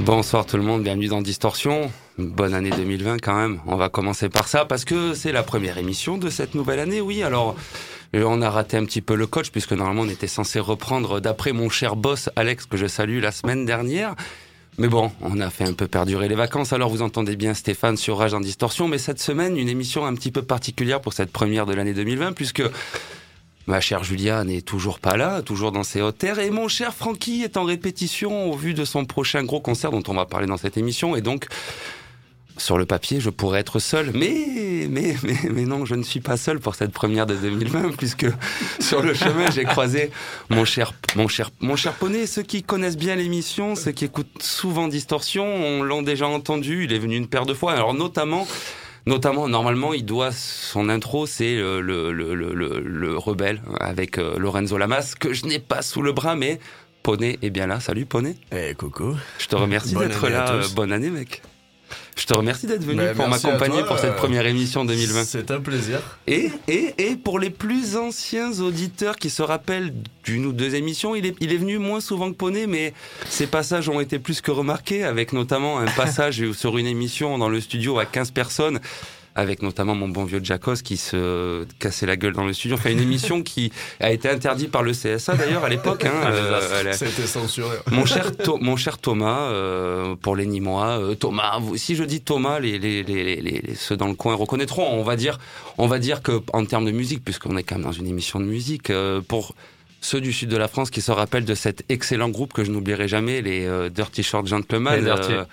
Bonsoir tout le monde, bienvenue dans Distorsion. Bonne année 2020 quand même. On va commencer par ça parce que c'est la première émission de cette nouvelle année. Oui, alors euh, on a raté un petit peu le coach puisque normalement on était censé reprendre d'après mon cher boss Alex que je salue la semaine dernière. Mais bon, on a fait un peu perdurer les vacances, alors vous entendez bien Stéphane sur Rage en Distorsion, mais cette semaine, une émission un petit peu particulière pour cette première de l'année 2020, puisque Ma chère Julia n'est toujours pas là, toujours dans ses hautes terres. Et mon cher Francky est en répétition au vu de son prochain gros concert dont on va parler dans cette émission. Et donc, sur le papier, je pourrais être seul. Mais, mais, mais, mais non, je ne suis pas seul pour cette première de 2020 puisque sur le chemin, j'ai croisé mon cher, mon cher, mon cher poney. Ceux qui connaissent bien l'émission, ceux qui écoutent souvent Distorsion, on l'ont déjà entendu. Il est venu une paire de fois. Alors, notamment, Notamment, normalement, il doit son intro, c'est le, le, le, le, rebelle avec euh, Lorenzo Lamas que je n'ai pas sous le bras, mais Poney est bien là. Salut Poney. Eh coucou. Je te remercie d'être là. Bonne année, mec. Je te remercie d'être venu pour m'accompagner pour cette première émission 2020. C'est un plaisir. Et, et, et pour les plus anciens auditeurs qui se rappellent d'une ou deux émissions, il est, il est venu moins souvent que Poney, mais ces passages ont été plus que remarqués, avec notamment un passage sur une émission dans le studio à 15 personnes avec notamment mon bon vieux Jacos qui se cassait la gueule dans le studio. Enfin, une émission qui a été interdite par le CSA d'ailleurs à l'époque. Hein, euh, C'était censuré. Mon cher, mon cher Thomas, euh, pour les Nîmois, euh, Thomas, si je dis Thomas, les, les, les, les, ceux dans le coin reconnaîtront. On va dire, on va dire que en termes de musique, puisqu'on est quand même dans une émission de musique, pour ceux du sud de la France qui se rappellent de cet excellent groupe que je n'oublierai jamais, les euh, Dirty Short Gentlemen, euh,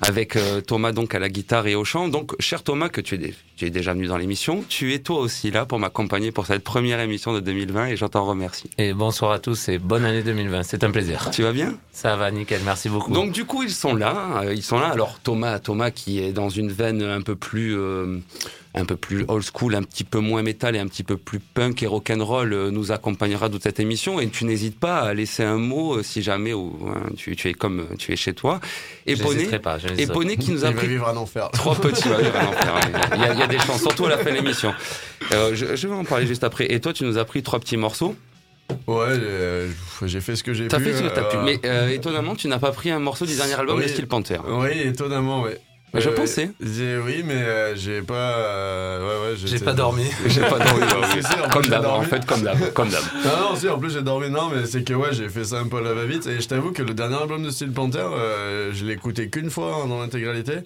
avec euh, Thomas donc à la guitare et au chant. Donc, cher Thomas, que tu es, tu es déjà venu dans l'émission, tu es toi aussi là pour m'accompagner pour cette première émission de 2020 et je t'en remercie. Et bonsoir à tous et bonne année 2020, c'est un plaisir. Tu vas bien? Ça va, nickel, merci beaucoup. Donc du coup, ils sont là, ils sont là. Alors Thomas, Thomas qui est dans une veine un peu plus un peu plus old school, un petit peu moins métal et un petit peu plus punk et rock'n'roll euh, nous accompagnera toute cette émission. Et tu n'hésites pas à laisser un mot euh, si jamais ou, hein, tu, es comme tu es chez toi. Et Poney, pas, et Poney qui nous a pris vivre un enfer. trois petits. Il, y a, il y a des chances, surtout à la fin de l'émission. Euh, je, je, vais en parler juste après. Et toi, tu nous as pris trois petits morceaux. Ouais, j'ai fait ce que j'ai pu. T'as fait ce que t'as pu. Mais étonnamment, tu n'as pas pris un morceau du dernier album oui, de Steel Panther. Oui, étonnamment, ouais. Mais je euh, pensais. Oui, mais euh, j'ai pas. Euh, ouais, ouais, j'ai pas dormi. j'ai pas dormi. comme d'hab, en fait, comme d'hab. Comme d'hab. Non, non, si, en plus j'ai dormi. Non, mais c'est que ouais, j'ai fait ça un peu à la va-vite. Et je t'avoue que le dernier album de Steel Panther, je l'ai écouté qu'une fois dans l'intégralité.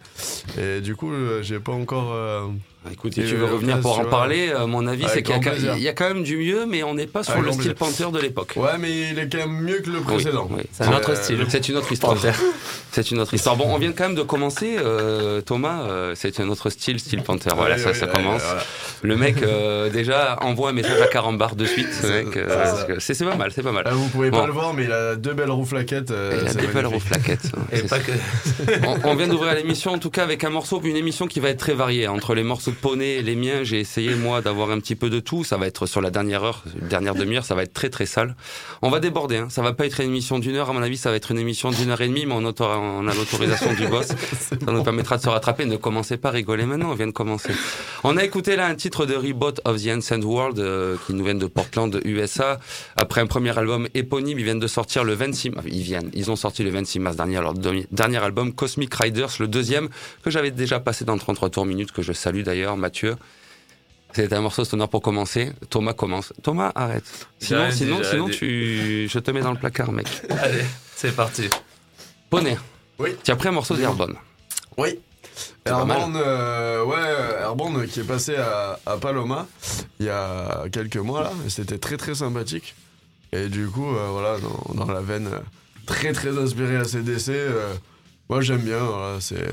Et du coup, j'ai pas encore. Écoute, si tu veux revenir pour en parler, euh, mon avis, c'est qu'il y, a quand même du mieux, mais on n'est pas sur le style Panther de l'époque. Ouais, mais il est quand même mieux que le précédent. C'est un autre euh, style. C'est une autre histoire. c'est une autre histoire. Bon, on vient quand même de commencer, euh, Thomas. c'est un autre style, style Panther. Voilà, ça, ça commence. Le mec déjà envoie un message à Carambar de suite. C'est pas mal, c'est pas mal. vous pouvez pas le voir, mais il a deux belles roues flaquettes. il a deux belles roues flaquettes. Et pas que. On vient d'ouvrir l'émission, en tout cas, avec un morceau, une émission qui va être très variée entre les morceaux poney, les miens, j'ai essayé moi d'avoir un petit peu de tout. Ça va être sur la dernière heure, dernière demi-heure, ça va être très très sale. On va déborder, hein. ça va pas être une émission d'une heure, à mon avis, ça va être une émission d'une heure et demie, mais on, on a l'autorisation du boss. Ça nous permettra de se rattraper. Ne commencez pas à rigoler maintenant, on vient de commencer. On a écouté là un titre de Reboot of the Ancient World euh, qui nous vient de Portland, USA. Après un premier album éponyme, ils viennent de sortir le 26 mars. Ils viennent, ils ont sorti le 26 mars dernier leur dernier album Cosmic Riders, le deuxième que j'avais déjà passé dans 33 tours minutes, que je salue d'ailleurs, Mathieu. C'est un morceau sonore pour commencer. Thomas commence. Thomas, arrête. Sinon, sinon, sinon, tu, je te mets dans le placard, mec. Allez, c'est parti. Poney. Oui. Tu as pris un morceau d'Airborne. Oui. Airborne, euh, ouais, Airborne qui est passé à, Paloma il y a quelques mois là, c'était très très sympathique. Et du coup, euh, voilà, dans, la veine euh, très très inspiré à CDC, moi j'aime bien, voilà, c'est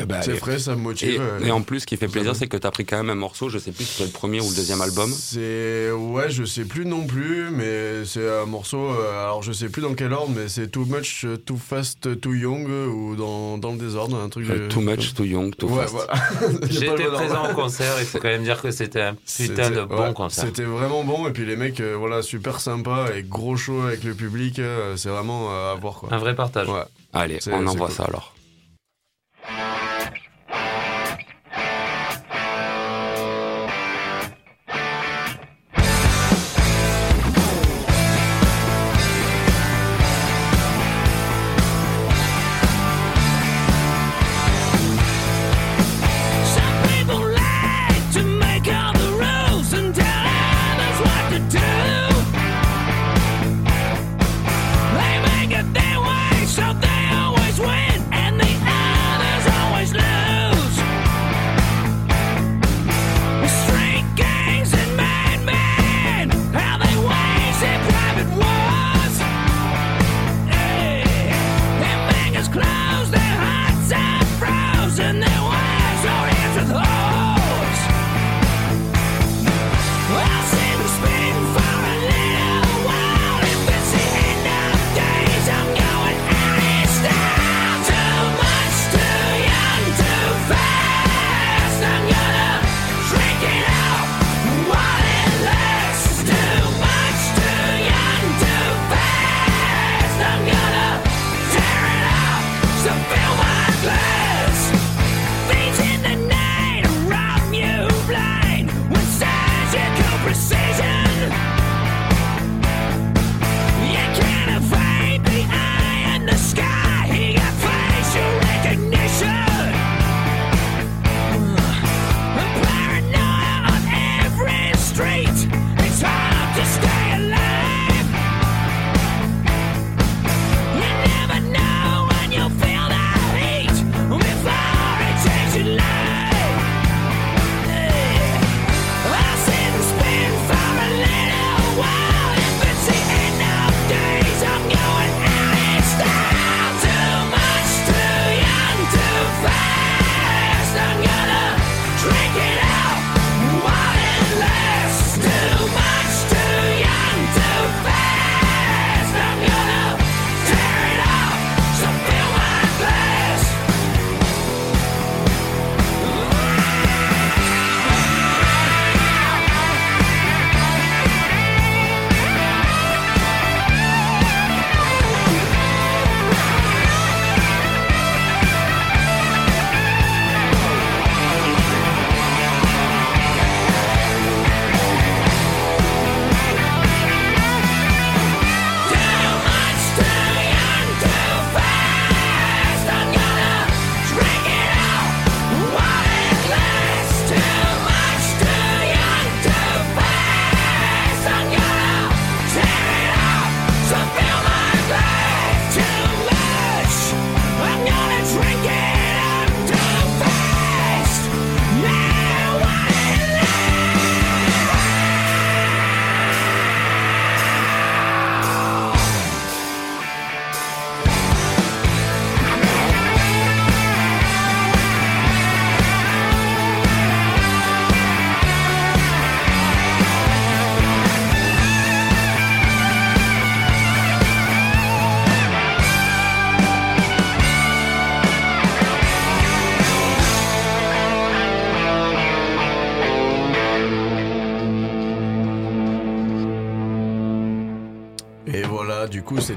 eh ben, c'est frais, ça me motive. Et, en plus, ce qui fait plaisir, c'est que tu as pris quand même un morceau, je sais plus si c'est le premier ou le deuxième album. C'est. Ouais, je sais plus non plus, mais c'est un morceau. Euh, alors, je sais plus dans quel ordre, mais c'est Too Much, Too Fast, Too Young, ou dans, dans le désordre, un truc. too Much, Too Young, Too Fast. Été présent au concert, il faut quand même dire que c'était un putain de bon concert. C'était vraiment bon, et puis les mecs, euh, voilà, super sympa, et gros show avec le public, euh, c'est vraiment à voir, quoi. Un vrai partage. Allez, on envoie ça alors. Thank you.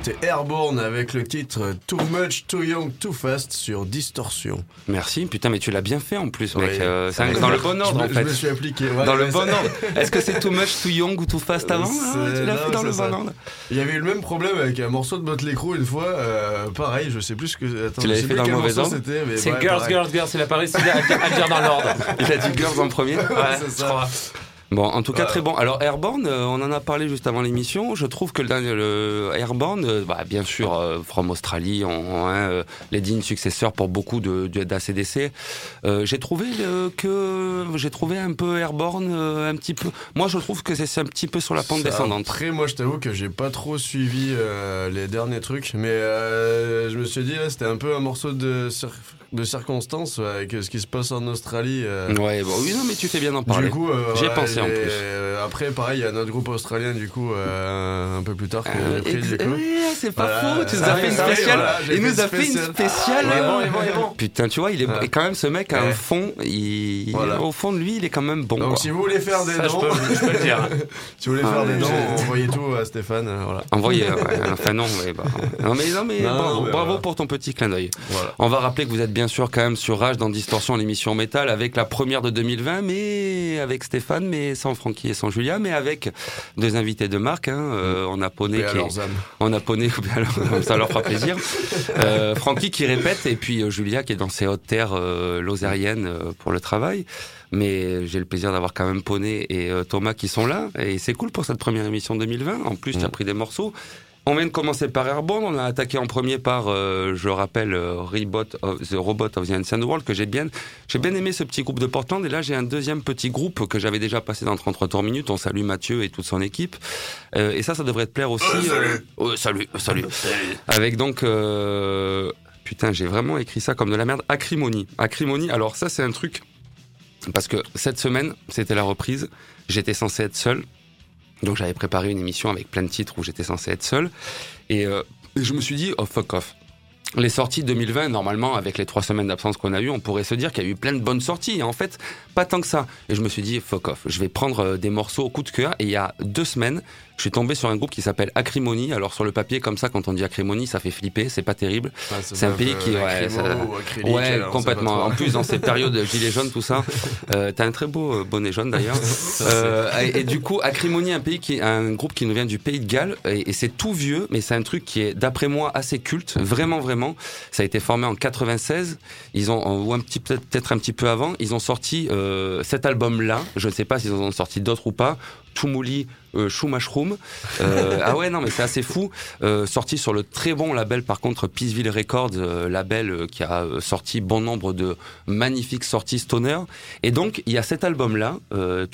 C'était Airborne avec le titre Too Much, Too Young, Too Fast sur Distorsion. Merci, putain, mais tu l'as bien fait en plus, mec. Euh, c'est dans le bon ordre, en fait. Je me suis appliqué. dans le bon ordre. Est-ce que c'est Too Much, Too Young ou Too Fast avant ah, Tu l'as fait dans le bon ordre. Il y avait eu le même problème avec un morceau de Motley Crue une fois. Euh, pareil, je sais plus ce que. Attends, tu l'avais fait dans le mauvais ordre C'est Girls, Girls, Girls. Il a pas réussi à dire dans l'ordre. Il a dit Girls en premier. Ouais, c'est ça. Bon, en tout cas, très bon. Alors, Airborne, euh, on en a parlé juste avant l'émission. Je trouve que le, le Airborne, euh, bah, bien sûr, euh, From Australie, on, hein, les dignes successeurs pour beaucoup de, d'ACDC. j'ai trouvé que j'ai trouvé un peu Airborne un petit peu. Moi, je trouve que c'est un petit peu sur la pente descendante. Après, moi, je t'avoue que j'ai pas trop suivi les derniers trucs, mais je me suis dit, là, c'était un peu un morceau de de circonstances avec ce qui se passe en Australie. Ouais, bon, oui, non, mais tu fais bien d'en parler. Du coup, j'ai pensé en plus. Euh, après, pareil, il y a notre groupe australien, du coup, euh, un peu plus tard que j'ai pris, du coup. c'est pas faux, tu nous as fait une spéciale. il nous a fait une spéciale. Putain, tu vois, il est quand même ce mec a un fond. Il... Au fond de lui, il est quand même bon. Donc, si vous voulez faire des dons, je peux le dire. si vous voulez faire des dons, envoyez tout à Stéphane. Voilà. Envoyez, enfin non, mais bah, non, mais non, mais bravo pour ton petit clin d'œil. On va rappeler que vous êtes bien sûr quand même sur Rage dans Distorsion, l'émission métal, avec la première de 2020, mais avec Stéphane, mais sans Francky et sans Julia, mais avec deux invités de marque. Hein, euh, on a Poney qui est, on a Poney, ça leur fera plaisir. Euh, Francky qui répète et puis euh, Julia qui est dans ses hautes terres euh, lozériennes euh, pour le travail. Mais j'ai le plaisir d'avoir quand même Poney et Thomas qui sont là et c'est cool pour cette première émission 2020. En plus, tu as pris des morceaux. On vient de commencer par Airborne, on a attaqué en premier par, euh, je rappelle, euh, of, The Robot of the Ancient World, que j'ai bien, j'ai bien aimé ce petit groupe de Portland, et là j'ai un deuxième petit groupe que j'avais déjà passé dans 33 tours minutes, on salue Mathieu et toute son équipe, euh, et ça, ça devrait te plaire aussi. Oh, salut, salut, salut. Avec donc, putain, j'ai vraiment écrit ça comme de la merde, Acrimonie. Acrimonie, alors ça c'est un truc, parce que cette semaine, c'était la reprise, j'étais censé être seul, donc j'avais préparé une émission avec plein de titres où j'étais censé être seul. Et, euh, je me suis dit, oh fuck off. Les sorties 2020, normalement, avec les trois semaines d'absence qu'on a eu, on pourrait se dire qu'il y a eu plein de bonnes sorties. Et en fait, pas tant que ça. Et je me suis dit, fuck off. Je vais prendre euh, des morceaux au coup de cœur. Et il y a deux semaines, je suis tombé sur un groupe qui s'appelle Acrimonie. Alors sur le papier comme ça, quand on dit Acrimonie, ça fait flipper, c'est pas terrible. c'est un pays qui ouais, ouais complètement. En plus dans ces périodes gilets jaunes tout ça, euh, t'as un très beau euh, bonnet jaune d'ailleurs. euh, et, du coup Acrimonie, un pays qui un groupe qui nous vient du pays de Galles et, c'est tout vieux, mais c'est un truc qui est d'après moi assez culte, vraiment vraiment. Ça a été formé en 96. Ils ont ou un petit peut-être un petit peu avant, ils ont sorti euh, cet album là. Je ne sais pas s'ils en ont sorti d'autres ou pas. Toumouli euh. Euh, ah ouais, non, mais c'est assez fou. Euh, sorti sur le très bon label, par contre, Peaceville Records, euh, label euh, qui a sorti bon nombre de magnifiques sorties stoner. Et donc, il y a cet album-là, euh,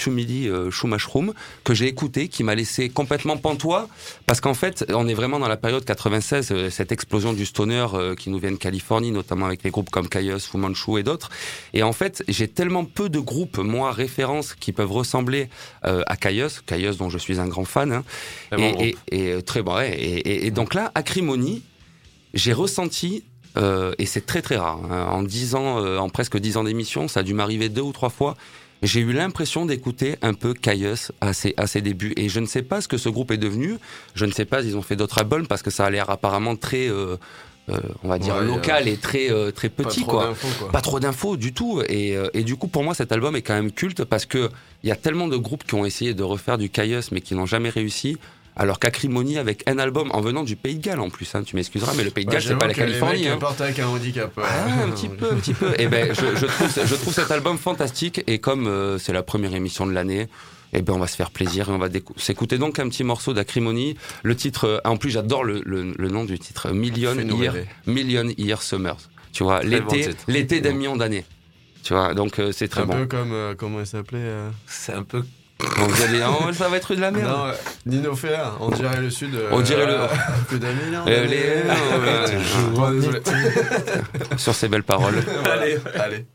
Mashroom, que j'ai écouté, qui m'a laissé complètement pantois, parce qu'en fait, on est vraiment dans la période 96, cette explosion du stoner qui nous vient de Californie, notamment avec les groupes comme Kaios, Fu Manchu et d'autres. Et en fait, j'ai tellement peu de groupes, moi, références, qui peuvent ressembler à Kaios, Kaios dont je suis un grand fan. Hein. et, et, très bon. et, donc là, Acrimony, j'ai ressenti euh, et c'est très très rare. Hein. en ans, euh, en presque dix ans d'émission, ça a dû m'arriver deux ou trois fois. J'ai eu l'impression d'écouter un peu Caius à ses, à ses débuts. Et je ne sais pas ce que ce groupe est devenu. Je ne sais pas s'ils ont fait d'autres albums parce que ça a l'air apparemment très, euh, euh, on va dire local et très euh, très petit pas quoi. quoi. Pas trop d'infos du tout et, euh, et, du coup pour moi cet album est quand même culte parce que il y a tellement de groupes qui ont essayé de refaire du Caius mais qui n'ont jamais réussi. Alors qu'Acrimonie avec un album en venant du Pays de Galles en plus, hein, tu m'excuseras, mais le Pays de Galles c'est pas la Californie. Hein. avec un handicap. Ah, un petit peu, un petit peu. Et eh ben je, je, trouve, je trouve cet album fantastique et comme c'est la première émission de l'année, eh ben on va se faire plaisir et on va s'écouter donc un petit morceau d'Acrimonie. Le titre, euh, en plus j'adore le, le, nom du titre, Million Year, Million Year Summers. Tu vois, l'été, l'été d'un million d'années. Tu vois, donc euh, c'est très bon. Un peu comme euh, comment il s'appelait C'est un peu vous allez, oh, ça va être de la merde. Non, Nino Féa, on dirait le sud. on dirait le. Plus d'un million. Sur ces belles paroles. allez, allez.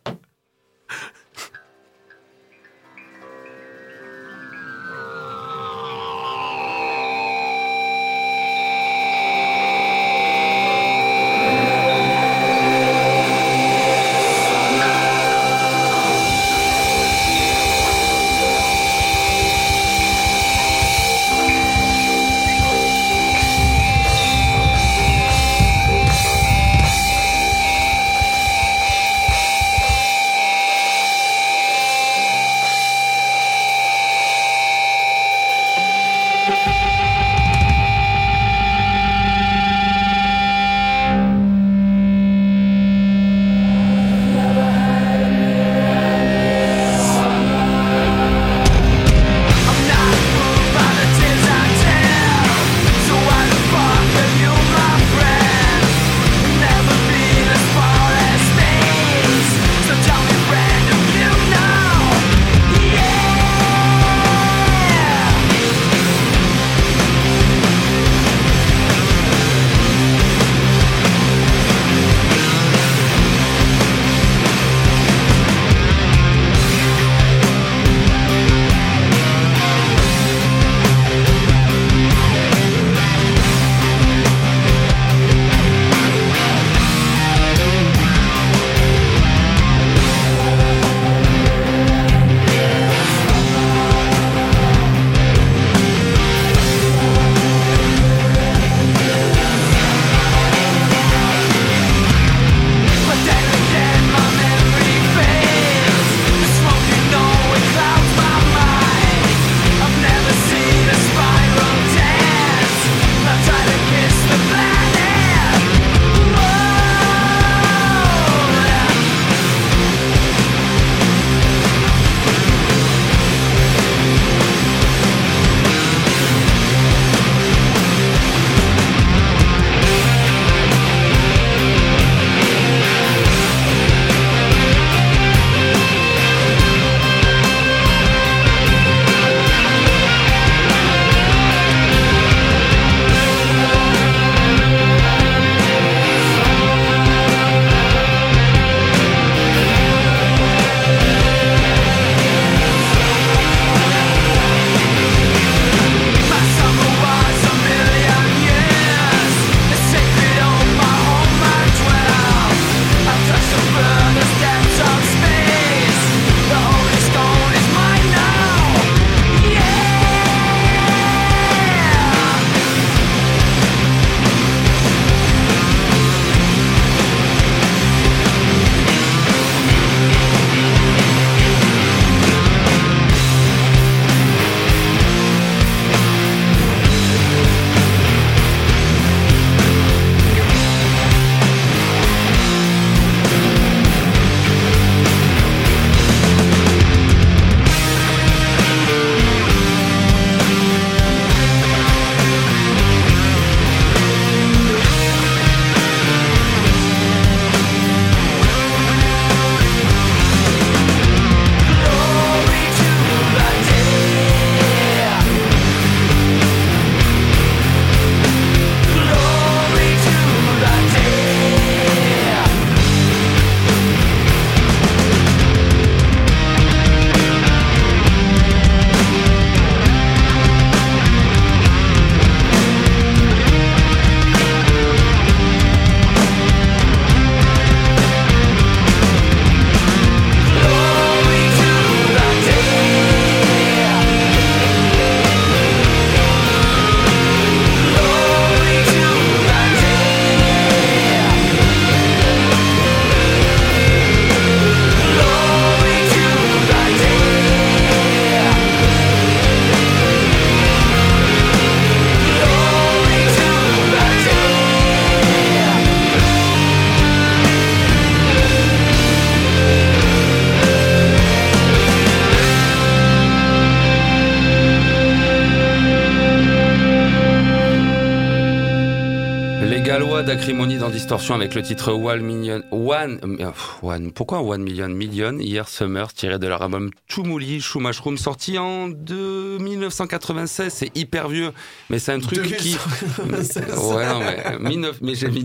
Avec le titre One Million. One, euh, one pourquoi One Million Million Hier Summer, tiré de leur album Chumuli Chou Mushroom, sorti en de 1996. C'est hyper vieux, mais c'est un truc qui. ouais, non, mais, mais j'ai dit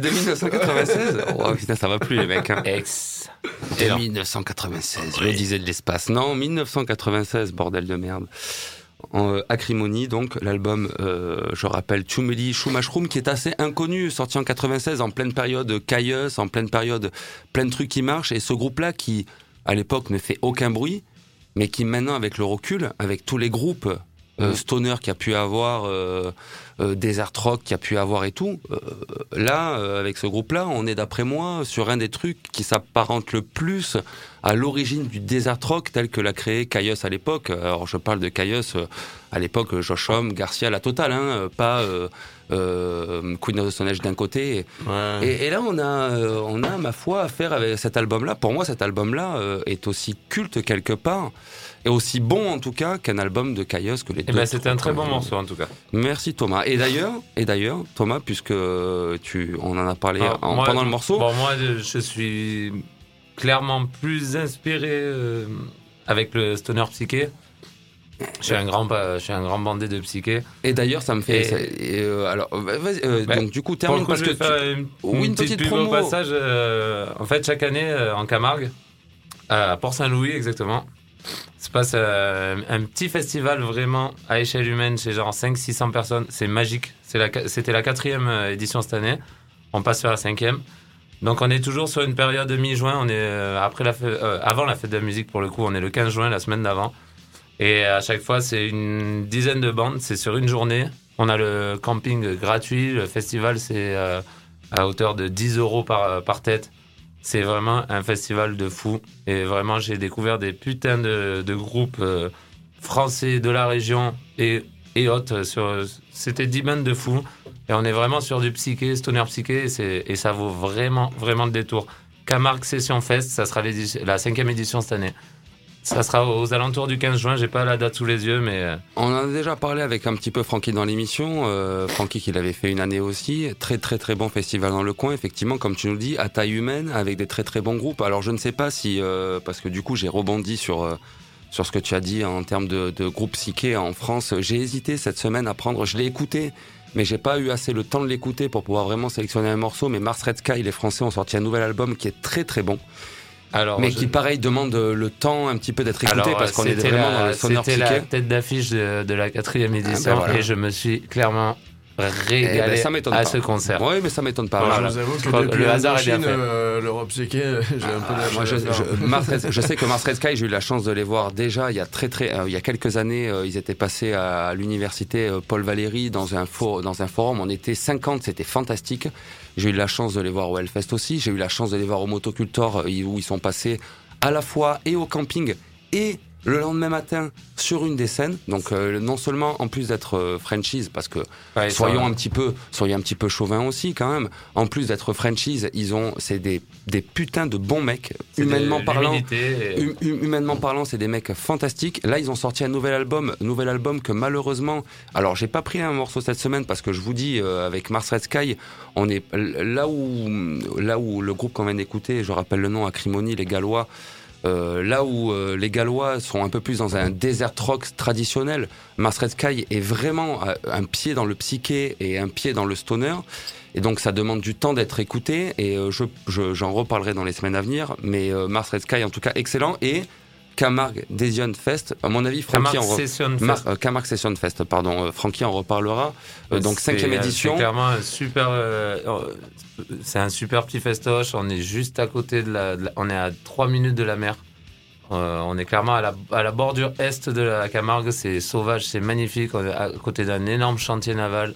de 1996. Oh putain, ça va plus les mecs. Hein. Ex. Et 1996, je disais de l'espace. Non, 1996, bordel de merde en euh, Acrimonie, donc l'album, euh, je rappelle, Chumeli Chou Mushroom, qui est assez inconnu, sorti en 96, en pleine période Caius, en pleine période plein de trucs qui marchent, et ce groupe-là qui, à l'époque, ne fait aucun bruit, mais qui maintenant, avec le recul, avec tous les groupes euh, stoner qui a pu avoir, euh, euh, Desert Rock qui a pu avoir et tout. Euh, là, avec ce groupe-là, on est d'après moi sur un des trucs qui s'apparente le plus à l'origine du Desert Rock tel que l'a créé Caius à l'époque. Alors je parle de Caius à l'époque, Josh Homme, Garcia, la totale, hein, pas euh, Queen of the Stone Age d'un côté. Et, là, on a, on a, ma foi, à faire avec cet album-là. Pour moi, cet album-là est aussi culte quelque part et aussi bon en tout cas qu'un album de Caius que les eh deux. Ben, c'était un très bon morceau en tout cas. Merci Thomas. Et d'ailleurs, et d'ailleurs Thomas, puisque tu, on en a parlé pendant le morceau. Bon, moi, je suis clairement plus inspiré euh, avec le stoner psyché. Je suis un grand, je suis un grand bandé de psyché. Et d'ailleurs, ça me fait. Euh, alors, euh, donc du coup, termine parce que. tu... une, une, petite, pub au passage. en fait, chaque année en Camargue, à Port-Saint-Louis exactement, se passe euh, un petit festival vraiment à échelle humaine chez genre 500-600 personnes. C'est magique. C'était la, quatrième euh, édition cette année. On passe sur la cinquième. Donc on est toujours sur une période de mi-juin. On est euh, après la avant la fête de la musique pour le coup. On est le 15 juin, la semaine d'avant. Et à chaque fois, c'est une dizaine de bandes. C'est sur une journée. On a le camping gratuit. Le festival, c'est à hauteur de 10 euros par tête. C'est vraiment un festival de fou. Et vraiment, j'ai découvert des putains de, groupes euh, français de la région et, et autres. C'était 10 bandes de fous. Et on est vraiment sur du psyché, stoner psyché. Et, et ça vaut vraiment, vraiment le détour. Camargue Session Fest, ça sera la cinquième édition cette année. Ça sera aux alentours du 15 juin, j'ai pas la date sous les yeux, mais... Euh. On en a déjà parlé avec un petit peu Francky dans l'émission. Euh, Francky qui l'avait fait une année aussi. Très très très bon festival dans le coin, effectivement, comme tu nous dis, à taille humaine, avec des très très bons groupes. Alors je ne sais pas si... Euh, parce que du coup j'ai rebondi sur... Euh, sur ce que tu as dit en termes de, de groupe psyché en France. J'ai hésité cette semaine à prendre, je l'ai écouté, mais j'ai pas eu assez le temps de l'écouter pour pouvoir vraiment sélectionner un morceau. Mais Mars Red Sky, les Français ont sorti un nouvel album qui est très très bon mais qui pareil demande le temps un petit peu d'être écouté parce qu'on est vraiment dans le C'était la tête d'affiche de, la quatrième ah, édition ben et je me suis clairement régalé eh ben, à ce concert. Oui, mais ça m'étonne pas. Je vous avoue que depuis le hasard est bien fait. Euh, L'Europe psyché, j'ai un peu ah, moi, je, je, je, sais que Mars Red Sky, j'ai eu la chance de les voir déjà il y a très très euh, il y a quelques années, euh, ils étaient passés à, l'université Paul Valéry dans un for, dans un forum, on était 50, c'était fantastique. J'ai eu la chance de les voir au Hellfest aussi, j'ai eu la chance de les voir au Motocultor où ils sont passés à la fois et au camping et le lendemain matin sur une des scènes. Donc euh, non seulement en plus d'être euh, franchise, parce que soyons un petit peu, soyons un petit peu chauvin aussi quand même. En plus d'être franchise, ils ont, c'est des, des putains de bons mecs, humainement parlant. Hum, hum, humainement parlant, c'est des mecs fantastiques. Là, ils ont sorti un nouvel album, nouvel album que malheureusement, alors j'ai pas pris un morceau cette semaine parce que je vous dis euh, avec Mars Red Sky, on est là où là où le groupe qu'on vient d'écouter, je rappelle le nom, Acrimony, les Gallois. Euh, là où euh, les Gallois sont un peu plus dans un desert rock traditionnel, Mars Red Sky est vraiment euh, un pied dans le psyché et un pied dans le stoner. Et donc ça demande du temps d'être écouté et j'en reparlerai dans les semaines à venir. Mais Mars Red Sky en tout cas excellent et Camargue Desion Fest. À mon avis, Francky en Session Fest. Euh, Camargue Session Fest, pardon. Euh, Francky en reparlera. Euh, donc cinquième édition. C'est clairement un super. c'est un super petit festoche. On est juste à côté de la. on est à 3 minutes de la mer. on est clairement à la, à la bordure est de la Camargue. C'est sauvage, c'est magnifique. On est à côté d'un énorme chantier naval.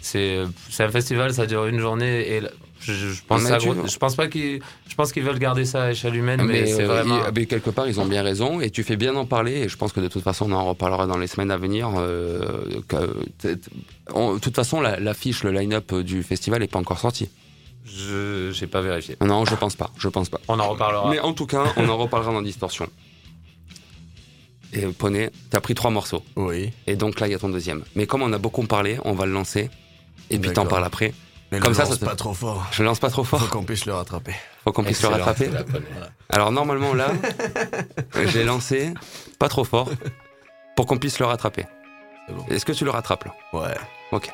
C'est un festival, ça dure une journée et je, pense, je pense pas qu'ils, je pense qu'ils veulent garder ça à échelle humaine, mais, c'est euh, vraiment. mais quelque part, ils ont bien raison, et tu fais bien d'en parler. Et je pense que de toute façon, on en reparlera dans les semaines à venir. Euh, de toute façon, l'affiche, le line-up du festival n'est pas encore sorti. Je n'ai pas vérifié. Non, je pense pas. Je pense pas. On en reparlera. Mais en tout cas, on en reparlera dans Distorsion. Et Poney, t'as pris trois morceaux. Oui. Et donc là, il y a ton deuxième. Mais comme on a beaucoup parlé, on va le lancer. Et puis t'en parles après. Mais Comme ne ça, lance ça pas trop fort. Je lance pas trop Faut fort. qu'on puisse le rattraper. Faut qu'on puisse le rattraper. Alors normalement là, j'ai lancé pas trop fort pour qu'on puisse le rattraper. C'est bon. Est-ce que tu le rattrapes là? Ouais. Ok.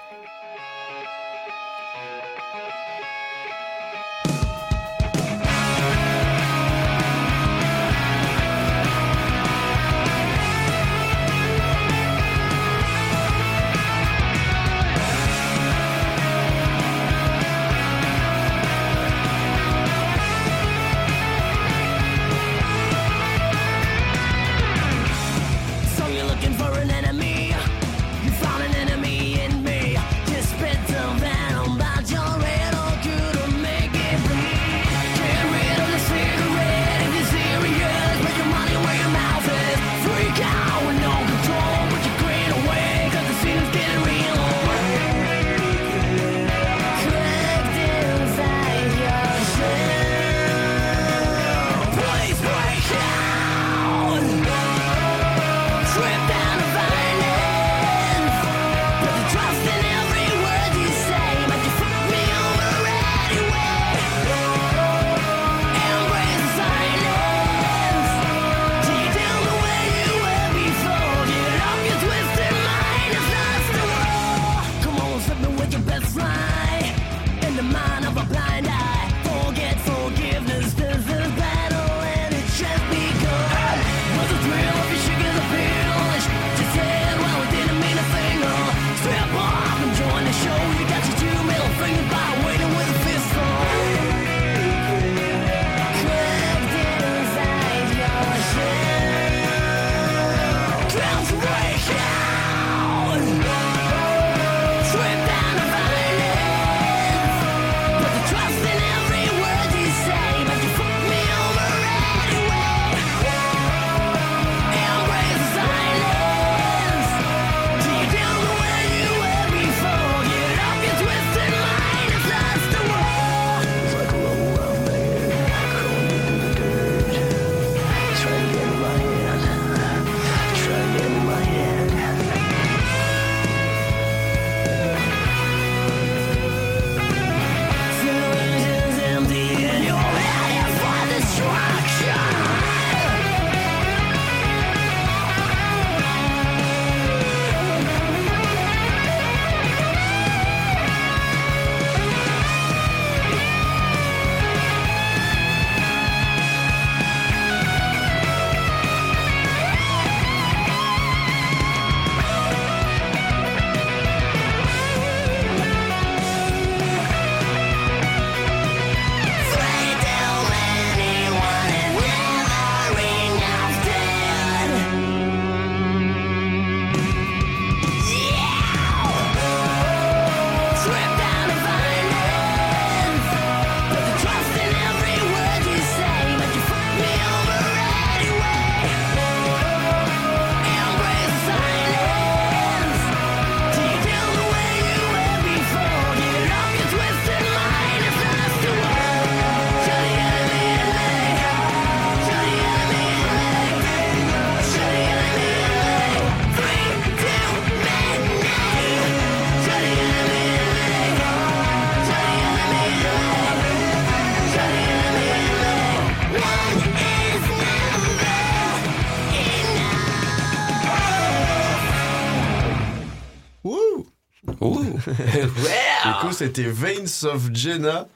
C'était Veins of Jenna.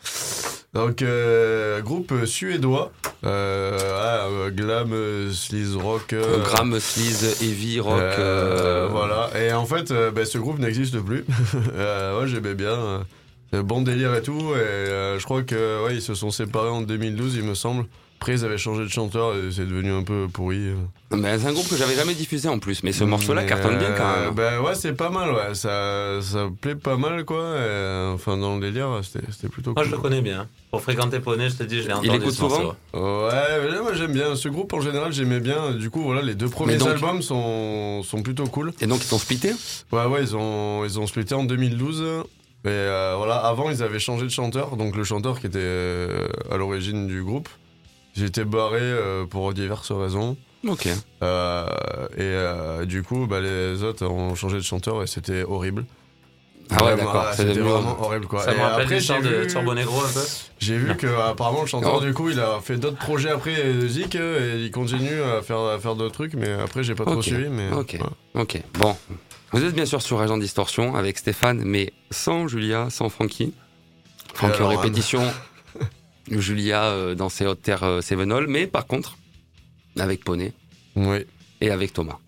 Donc, euh, groupe suédois. Euh, ah, euh, glam, sleaze rock. Gram, sleaze, heavy, rock. Voilà. Et en fait, ben, ce groupe n'existe plus. ouais, j'aimais bien. bon délire et tout. Et je crois que ouais, ils se sont séparés en 2012, il me semble. Après, ils avaient changé de chanteur et c'est devenu un peu pourri. Mais c'est un groupe que j'avais jamais diffusé en plus. Mais ce morceau-là Mais, cartonne bien quand même. Ben ouais, c'est pas mal, ouais. Ça, ça plaît pas mal, quoi. Et, euh, enfin, dans le délire, c'était c'était plutôt Moi, cool. je le connais bien. Pour fréquenter Poney, je te dis, je l'ai Il entendu. écoute ce morceau. souvent? Ouais, mais moi j'aime bien. Ce groupe en général, j'aimais bien. Du coup, voilà, les deux premiers donc- albums sont, sont plutôt cool. Et donc ils sont splittés Ouais, ouais, ils ont, ils ont splitté en 2012. Et euh, voilà, avant, ils avaient changé de chanteur. Donc, le chanteur qui était euh, à l'origine du groupe, j'étais barré euh, pour diverses raisons. Ok. Euh, et euh, du coup, bah, les autres ont changé de chanteur et c'était horrible. Ah ouais, d'accord. c'est C'était vraiment horrible quoi. Ça Et me rappelle après, j'ai de vu- Turbo Negro un peu. J'ai vu que apparemment le chanteur Non. du coup il a fait d'autres projets après de Zik et il continue à faire, à faire d'autres trucs mais après j'ai pas trop suivi mais Ok. ouais. Ok, bon. Vous êtes bien sûr sur Agent Distorsion avec Stéphane, mais sans Julia, sans Francky. Francky en répétition, Julia euh, dans ses hautes terres euh, Sevenol, mais par contre, avec Poney Oui. et avec Thomas.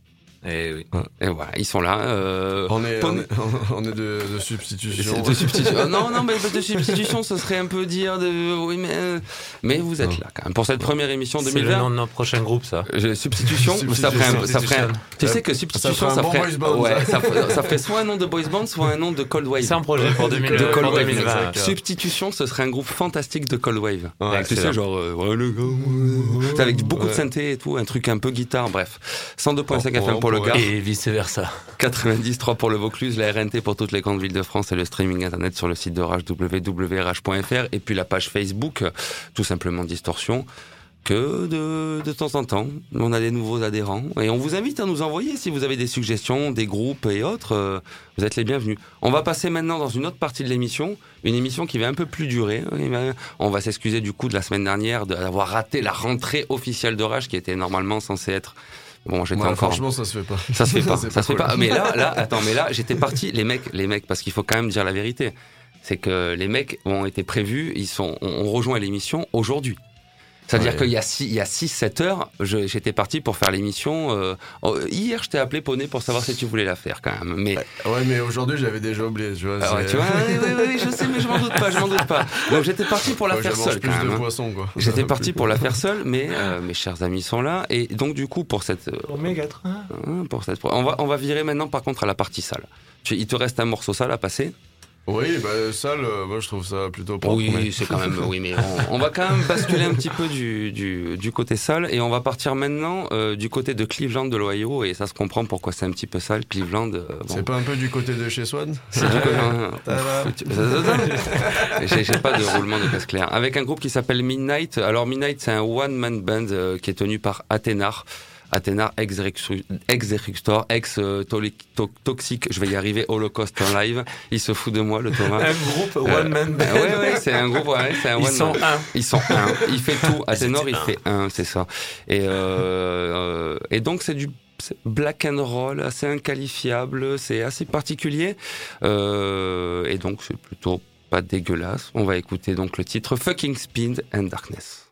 Et oui. Et voilà, ils sont là. euh, On est, on est, on est de, de substitution. De substitution. Non, non, mais de substitution, ce serait un peu dire de. Oui, mais. euh, Mais vous êtes Non. là quand même. Pour cette première émission C'est le 2020. nom de notre prochain groupe, ça. euh, Substitution, ça ferait un. Ça ferait un- Tu sais que substitution, ferait un ça bon ferait. ouais, ça. ferait, ça ferait soit un nom de boys band, soit un nom de cold wave. C'est un projet pour, 2000, de Cold pour Wave, 2020. exact. Substitution, ce serait un groupe fantastique de Cold Wave. Ouais, tu sais, genre, euh, le ouais. Avec beaucoup de synthé et tout, un truc un peu guitare, bref. 102.5 Oh, FM pour le Et vice versa. 93 pour le Vaucluse, la RNT pour toutes les grandes villes de France et le streaming internet sur le site de Rage, www.rage.fr et puis la page Facebook, tout simplement Distorsion. Que de, de temps en temps, on a des nouveaux adhérents et on vous invite à nous envoyer si vous avez des suggestions, des groupes et autres. euh, vous êtes les bienvenus. On va passer maintenant dans une autre partie de l'émission, une émission qui va un peu plus durer. Va- On va s'excuser du coup de la semaine dernière d'avoir raté la rentrée officielle de Rage qui était normalement censée être. Bon, j'étais Ouais, encore. Franchement ça se fait pas. Ça se fait pas. Ça se fait pas. Mais là, là, attends, mais là, j'étais parti. Les mecs, les mecs, parce qu'il faut quand même dire la vérité. C'est que les mecs ont été prévus. Ils sont, on, on rejoint l'émission aujourd'hui. C'est-à-dire Ouais. qu'il y a 6 il y a six, 7 heures, j'étais parti pour faire l'émission. euh, hier, je t'ai appelé Poney pour savoir si tu voulais la faire quand même. Mais Ouais mais aujourd'hui j'avais déjà oublié tu vois. ah ouais, tu vois, oui, oui, je sais, mais je m'en doute pas, je m'en doute pas. Donc j'étais parti pour la Ouais, faire seule plus quand même. de hein. J'étais parti pour la faire seule, mais euh, mes chers amis sont là. Et donc du coup, pour cette euh, Oméga 3. Hein, pour cette... on, va, on va virer maintenant par contre à la partie salle. Tu- il te reste un morceau sale à passer Oui bah sale euh, moi je trouve ça plutôt propre. Oui, mais- c'est quand même. Oui, mais on, on va quand même basculer un petit peu du, du, du côté sale et on va partir maintenant euh, du côté de Cleveland de l'Ohio et ça se comprend pourquoi c'est un petit peu sale. Cleveland. euh, bon, C'est pas un peu du côté de chez Swan c'est du côté. Tu- J'ai pas de roulement de casse clair. Avec un groupe qui s'appelle Midnight. Alors Midnight, c'est un one man band euh, qui est tenu par Athénar. Athénar, ex-Eruxtor, ex-Toxic, je vais y arriver, Holocaust en live. Il se fout de moi, le Thomas. Un groupe Euh, One Man Band. Ouais, ouais, c'est un groupe, ouais, c'est un Ils one sont man. un. Ils sont un. Il fait tout. À C'était ténor, il fait un, c'est ça. Et, euh, euh, et donc, c'est du black and roll, assez inqualifiable, c'est assez particulier. Euh, et donc, c'est plutôt pas dégueulasse. On va écouter donc le titre Fucking Speed and Darkness.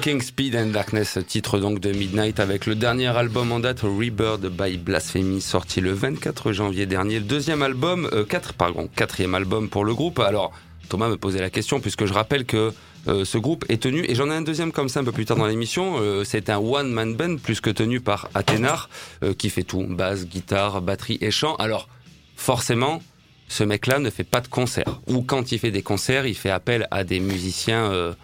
Fucking Speed and Darkness, titre donc de Midnight avec le dernier album en date, Rebirth by Blasphemy, sorti le 24 janvier dernier. Deuxième album, euh, quatre, pardon, quatrième album pour le groupe. Alors, Thomas me posait la question puisque je rappelle que euh, ce groupe est tenu, et j'en ai un deuxième comme ça un peu plus tard dans l'émission, euh, c'est un one-man band plus que tenu par Athénar, euh, qui fait tout, basse, guitare, batterie et chant. Alors, forcément, ce mec-là ne fait pas de concert. Ou quand il fait des concerts, il fait appel à des musiciens euh,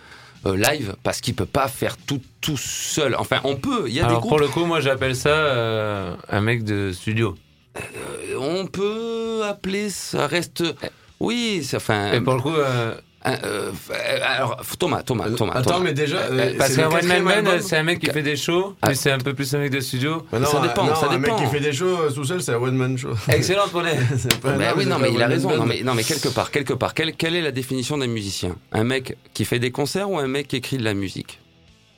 live parce qu'il peut pas faire tout tout seul. Enfin, on peut. Il y a Alors des pour groupes. le coup, moi j'appelle ça euh, un mec de studio. euh, On peut appeler ça reste. Oui, c'est enfin. Et pour le coup, euh, euh, euh, alors Thomas, Thomas, Thomas. Attends, Thomas. mais déjà. euh, parce qu'un one man album c'est un mec qui fait des shows, Ah. mais c'est un peu plus un mec de studio. Mais non, Ça un- dépend, non, ça Un mec dépend. qui fait des shows euh, tout seul, c'est un one-man show. Excellent pour les. C'est pas- Ben oui, non, mais il a raison. Non, mais, non, mais quelque part, quelque part, quelle, quelle est la définition d'un musicien? Un mec qui fait des concerts ou un mec qui écrit de la musique?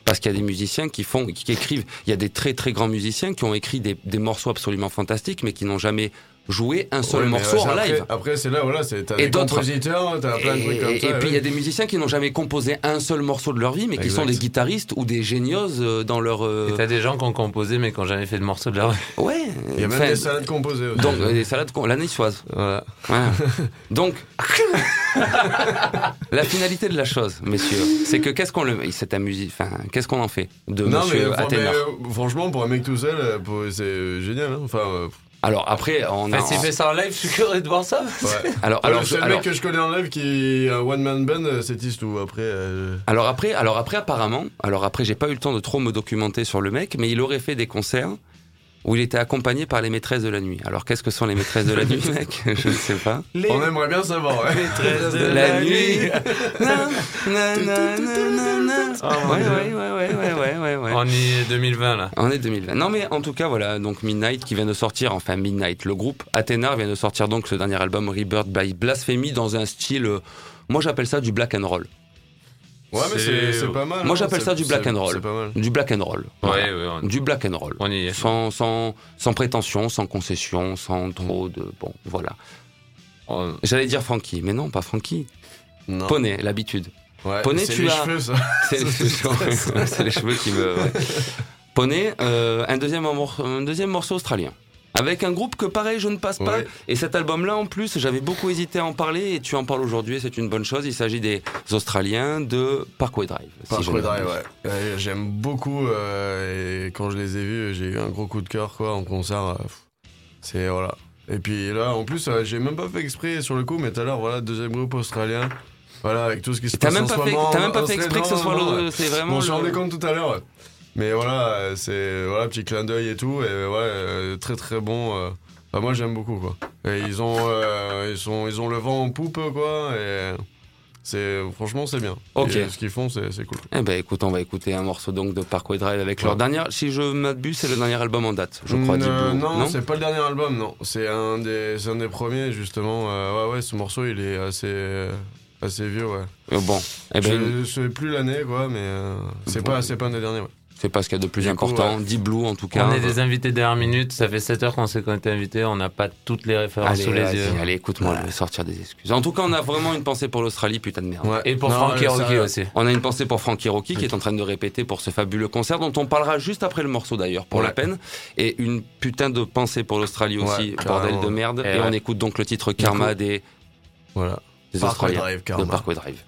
Parce qu'il y a des musiciens qui font, qui écrivent. Il y a des très très grands musiciens qui ont écrit des, des morceaux absolument fantastiques, mais qui n'ont jamais joué un seul Ouais, mais, morceau en après- live. Après, c'est là, voilà, c'est- t'as Et des d'autres. compositeurs, t'as plein de trucs comme Et, ça. et puis il y a des musiciens qui n'ont jamais composé un seul morceau de leur vie, mais qui Exact. sont des guitaristes ou des génioses euh, dans leur. euh, Et t'as des gens qui ont composé mais qui ont jamais fait de morceau de leur vie. Ouais. Il y a même des salades composées aussi. Donc euh, des salades, la niçoise. Voilà. Voilà. Donc, la finalité de la chose, messieurs, c'est que qu'est-ce qu'on le, c'est enfin, qu'est-ce qu'on en fait de Non, mais, Monsieur Athénor mais, euh, franchement, pour un mec tout seul, c'est génial. hein. Enfin, euh, Alors après, on a, s'il fait ça en live, je suis curieux de voir ça. ouais. alors, Alors, alors, le alors, mec que je connais en live qui est un one-man band, euh, c'est Tistou. Après, euh, alors après, alors après, apparemment, alors après, j'ai pas eu le temps de trop me documenter sur le mec, mais il aurait fait des concerts où il était accompagné par les maîtresses de la nuit. Alors qu'est-ce que sont les maîtresses de la nuit, mec? Je ne sais pas. on aimerait bien savoir. Ouais. Maîtresses de La nuit. Na, na, na, na, na, na. Oh, mon Ouais, Dieu. ouais, ouais, ouais, ouais, ouais, ouais, ouais. On est 2020 là. On est 2020. Non mais en tout cas voilà, donc Midnight qui vient de sortir, enfin Midnight, le groupe Athénar vient de sortir donc ce dernier album Rebirth by Blasphemy dans un style, euh, moi j'appelle ça du black and roll. Ouais, mais C'est- pas mal. Moi, hein, j'appelle ça du black and roll. C'est pas mal. Du black and roll. Ouais, Voilà. ouais, on, Du black and roll. on y est. Sans, sans, sans prétention, sans concession, sans trop de... Bon, voilà. On- J'allais dire Frankie, mais non, pas Frankie. Non. Poney, l'habitude. Ouais, Poney, tu les as- cheveux, ça. C'est les cheveux, c'est les cheveux qui me... ouais. Poney, euh, un, deuxième un deuxième morceau australien. Avec un groupe que pareil, je ne passe pas. Ouais. Et cet album-là, en plus, j'avais beaucoup hésité à en parler et tu en parles aujourd'hui et c'est une bonne chose. Il s'agit des Australiens de Parkway Drive. je Parkway Drive, ouais. Ouais, J'aime beaucoup euh, et quand je les ai vus, j'ai eu un gros coup de cœur quoi en concert. euh, C'est voilà. Et puis là, en plus, euh, j'ai même pas fait exprès sur le coup, mais tout à l'heure, voilà, deuxième groupe australien. Voilà, avec tout ce qui se passe en ce moment, t'as même pas fait exprès que ce soit ouais. c'est Bon, vraiment. je me le- rendais compte tout à l'heure. Mais voilà, euh, c'est voilà petit clin d'œil et tout, et ouais, euh, très très bon. euh. Enfin, moi, j'aime beaucoup quoi. Et ils ont euh, ils sont ils ont le vent en poupe quoi, et c'est franchement c'est bien. Ok. Et ce qu'ils font, c'est c'est cool. Eh ben écoute, on va écouter un morceau donc de Parkway Drive avec Ouais. leur dernière. Si je m'abuse, c'est le dernier album en date, je crois. Euh, Blue. non, c'est pas le dernier album, non. C'est un des, c'est un des premiers, justement. Euh, ouais, ouais, ce morceau, il est assez, assez vieux, ouais. Bon, eh ben, Je sais plus l'année, quoi, mais c'est Bon. pas, c'est pas un des derniers, ouais. C'est pas ce qu'il y a de plus Du coup, important. Deep Blue en tout cas. On est des invités de dernière minute, ça fait 7 heures qu'on s'est qu'on était invités, on n'a pas toutes les références Allez, sous les yeux. allez, écoute-moi, je vais sortir des excuses. En tout cas, on a vraiment une pensée pour l'Australie, putain de merde. Ouais. Et pour Frankie Rocky aussi. On a une pensée pour Frankie Rocky qui est en train de répéter pour ce fabuleux concert dont on parlera juste après le morceau d'ailleurs pour Ouais. la peine et une putain de pensée pour l'Australie aussi bordel de merde Et et, ouais. on écoute donc le titre Karma coup, des, Voilà. des Parkway Australiens Drive, de Karma. Parkway Drive.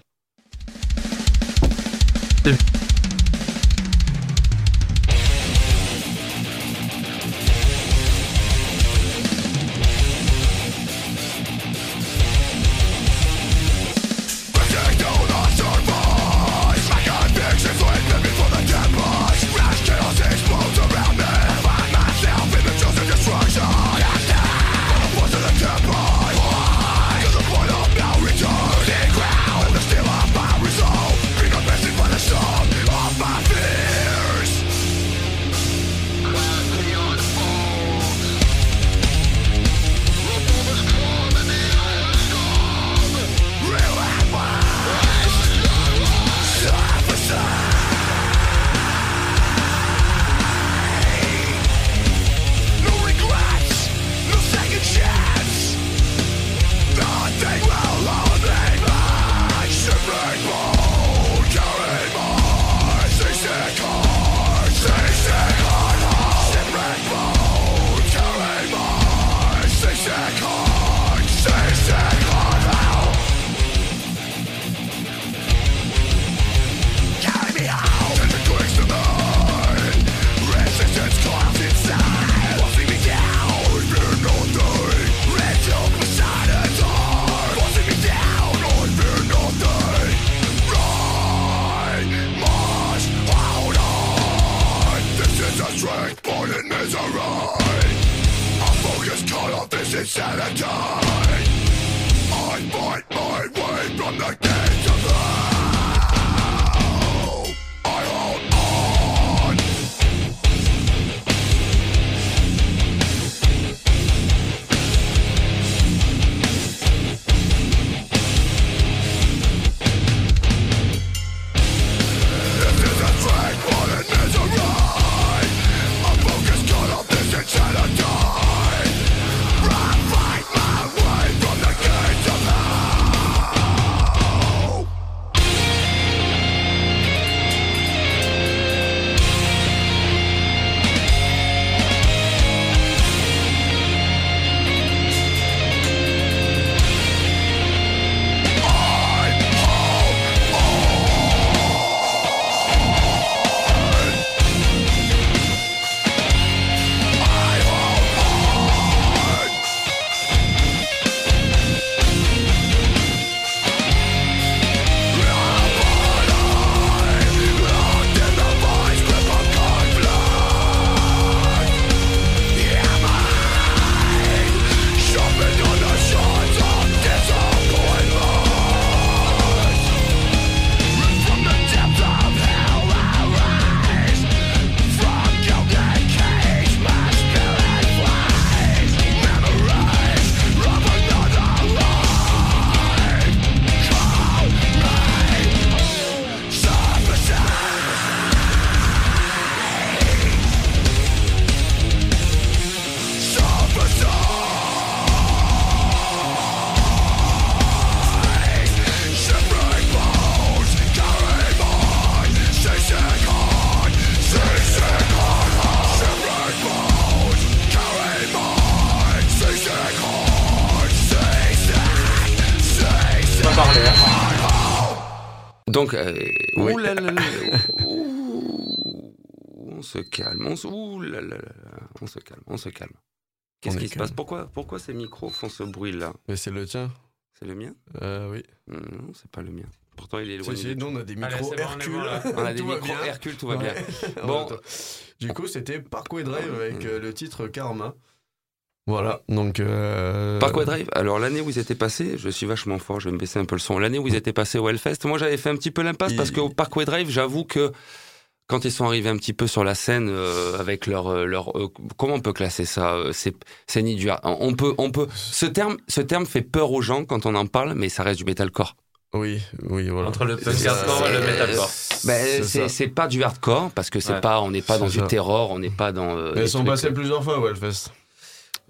Donc, euh, ouh là là là, ouh, on se calme, on se, ouh là là là, on se calme, on se calme. Qu'est-ce On est qui se passe? pourquoi, pourquoi ces micros font ce bruit-là? Mais c'est le tien C'est le mien? Euh, Oui. Hum, Non, c'est pas le mien. Pourtant, il est si, de nous on a des Allez, micros on est Hercule. bon, là. On a des micros bien. Hercule, tout va Ouais. bien. Bon. Bon. Du coup, c'était Parkway Drive avec euh, le titre Karma. Voilà, donc. Euh... Parkway Drive, alors l'année où ils étaient passés, je suis vachement fort, je vais me baisser un peu le son. L'année où ils étaient passés au Hellfest, moi j'avais fait un petit peu l'impasse Il- parce qu'au Parkway Drive, j'avoue que quand ils sont arrivés un petit peu sur la scène euh, avec leur euh, leur euh, comment on peut classer ça c'est c'est ni du on peut on peut ce terme ce terme fait peur aux gens quand on en parle mais ça reste du metalcore. Oui, oui, voilà. Entre le punk hardcore et le C'est- metalcore. Ben, C'est pas du hardcore parce que c'est Ouais. pas on n'est pas dans du terror, on n'est pas dans euh, ils sont passés plusieurs fois au Hellfest.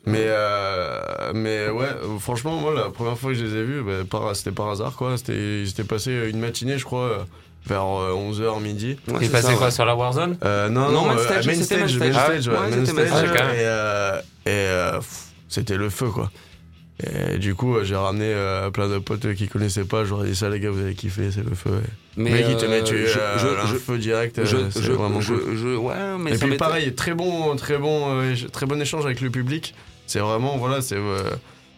Mais, euh, mais ouais, euh, franchement, moi, la première fois que je les ai vus, bah, par- c'était par hasard, quoi. C'était, ils étaient passés une matinée, je crois, euh, vers 11h, midi. Ouais, Il c'est passait ça, quoi ouais. sur la Warzone Euh, non, Non, non, Main euh, Stage, main c'était stage, Main main Stage. stage, ouais, Ouais, main stage, Stage. et, euh, et euh, pff, c'était le feu, quoi. Et du coup, euh, j'ai ramené euh, plein de potes qui connaissaient pas. J'aurais dit ça, les gars, vous avez kiffé, c'est le feu. ouais. Mais Mais qui te euh, met tu, je- euh, je- un je- feu direct, euh, je, c'est je, vraiment cool. je- ouais, mais Et ça puis pareil, très bon, très bon, euh, très bon échange avec le public. C'est vraiment, voilà, c'est euh,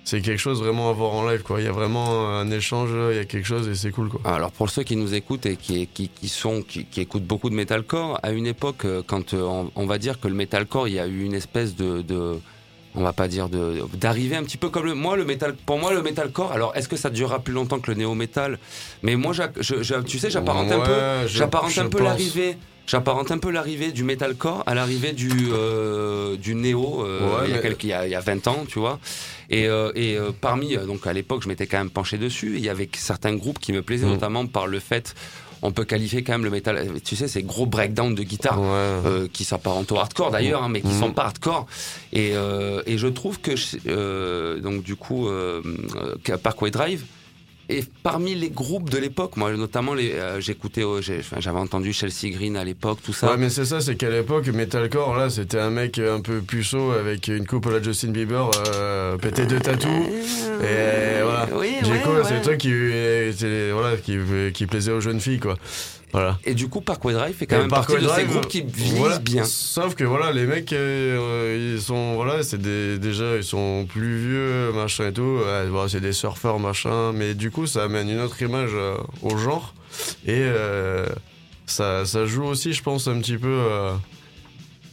c'est quelque chose vraiment à voir en live, quoi. Il y a vraiment un échange, il y a quelque chose et c'est cool, quoi. Alors pour ceux qui nous écoutent et qui, qui, qui sont qui, qui écoutent beaucoup de metalcore, à une époque, euh, quand euh, on, on va dire que le metalcore, il y a eu une espèce de, de on va pas dire de d'arriver un petit peu comme le moi le métal pour moi le metalcore. Alors est-ce que ça durera plus longtemps que le néo metal Mais moi, je, je- tu sais, j'apparente un peu, j'apparente un peu l'arrivée. J'apparente un peu l'arrivée du metalcore à l'arrivée du euh, du néo euh, Ouais, il, y a quelques- il, y a, il y a 20 ans, tu vois. Et, euh, et euh, parmi donc à l'époque, je m'étais quand même penché dessus. Il y avait certains groupes qui me plaisaient, Mm. notamment par le fait, on peut qualifier quand même le métal. Tu sais, ces gros breakdowns de guitare. Ouais. euh, qui s'apparentent au hardcore d'ailleurs, hein, mais qui Mhm. sont pas hardcore. Et, euh, et je trouve que euh, donc du coup Parkway Drive et parmi les groupes de l'époque, moi notamment les, euh, j'écoutais, euh, enfin, j'avais entendu Chelsea Green à l'époque, tout ça. Ouais, mais c'est ça, c'est qu'à l'époque, Metalcore, là, c'était un mec un peu puceau avec une coupe à la Justin Bieber, euh, pété de tatou. Et voilà. Oui, Jéco, ouais, c'est ouais. toi qui, c'est- voilà, qui, qui plaisait aux jeunes filles, quoi. Voilà. Et du coup, Parkway Drive fait quand Et même partie Parkway de ces groupes qui vieillissent voilà. bien. Sauf que voilà, les mecs, euh, ils sont, voilà, c'est déjà, ils sont plus vieux, machin et tout. Ouais, bon, c'est des surfeurs, machin. Mais du coup, ça amène une autre image euh, au genre. Et euh, ça, ça joue aussi, je pense, un petit peu.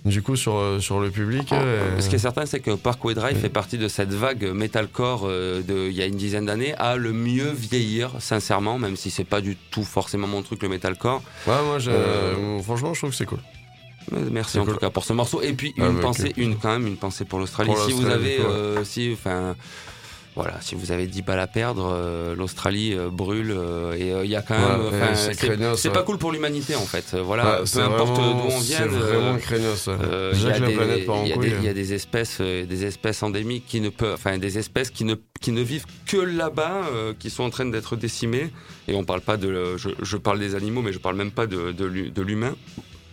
Du coup sur, euh, sur le public. euh, Ce qui est certain, c'est que Parkway Drive fait partie de cette vague metalcore euh, de il y a une dizaine d'années à le mieux vieillir, sincèrement, même si c'est pas du tout forcément mon truc le metalcore. Ouais, moi, Euh, franchement, je trouve que c'est cool. Merci en cool. tout cas pour ce morceau. Et puis une Ah, bah, pensée, une quand même, une pensée pour l'Australie. Si vous avez, ouais. si, enfin. Voilà, si vous avez 10 balles à perdre, euh, l'Australie euh, brûle euh, et il y a quand Ouais, même. c'est c'est c'est pas cool pour l'humanité en fait. Voilà, Ouais, peu c'est importe d'où on C'est vienne. vraiment craignos. il y a des- y a espèces, des espèces endémiques qui ne peuvent, enfin des espèces qui ne qui ne vivent que là-bas, qui sont en train d'être décimées. Et on parle pas de, je, je parle des animaux, mais je parle même pas de l'humain.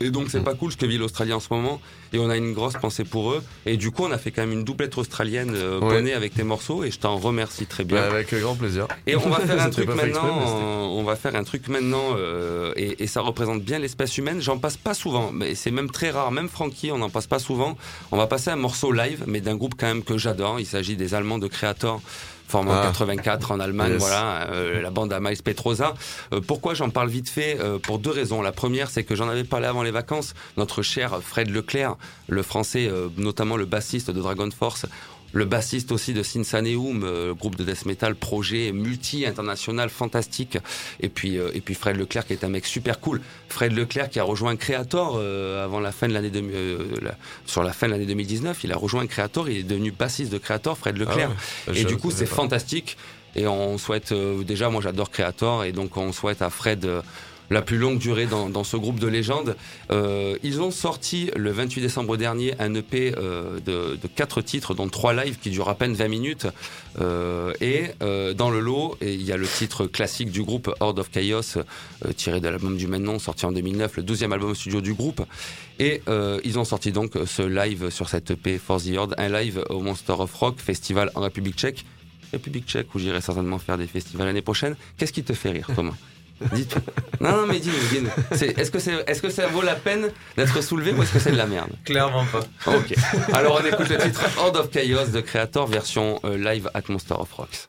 Et donc c'est pas cool ce que vit l'Australie en ce moment. Et on a une grosse pensée pour eux. Et du coup on a fait quand même une doublette australienne euh, Ouais. poney avec tes morceaux. Et je t'en remercie très bien. Bah, avec grand plaisir. Et on va faire un truc exprès, maintenant. euh, on va faire un truc maintenant, euh, et, et ça représente bien l'espèce humaine. J'en passe pas souvent, mais c'est même très rare. Même Frankie, on n'en passe pas souvent. On va passer un morceau live, mais d'un groupe quand même que j'adore. Il s'agit des Allemands de Creator. Formé en Ah. 84 en Allemagne, Yes. voilà, euh, la bande à Miles Petrosa. Euh, pourquoi j'en parle vite fait Euh, Pour deux raisons. La première, c'est que j'en avais parlé avant les vacances. Notre cher Fred Leclerc, le français, euh, notamment le bassiste de Dragon Force, le bassiste aussi de Sinsaneum, euh, groupe de death metal, projet multi-international, fantastique. Et puis, euh, et puis Fred Leclerc qui est un mec super cool. Fred Leclerc qui a rejoint Creator euh, avant la fin de l'année 2000, euh, la- sur la fin de l'année 2019. Il a rejoint Creator, il est devenu bassiste de Creator, Fred Leclerc. Ah ouais. Et du coup, c'est fantastique. Et on souhaite, euh, déjà, moi j'adore Creator, et donc on souhaite à Fred euh, la plus longue durée dans, ce groupe de légendes. Euh, ils ont sorti le 28 décembre dernier un EP euh, de, de quatre titres, dont trois lives qui durent à peine 20 minutes. Euh, et euh, dans le lot, il y a le titre classique du groupe Horde of Chaos, tiré de l'album du même nom, sorti en 2009, le 12e album studio du groupe. Et ils ont sorti donc ce live sur cette EP For the Horde, un live au Monster of Rock Festival en République tchèque. République tchèque où j'irai certainement faire des festivals l'année prochaine. Qu'est-ce qui te fait rire, Thomas? Dis-toi. Non, non, mais dis-nous, dis-nous. C'est- Est-ce que, c'est, est-ce que ça vaut la peine d'être soulevé ou est-ce que c'est de la merde? Clairement pas. Ok. Alors on écoute le titre Horde of Chaos de Creator version euh, live at Monster of Rocks.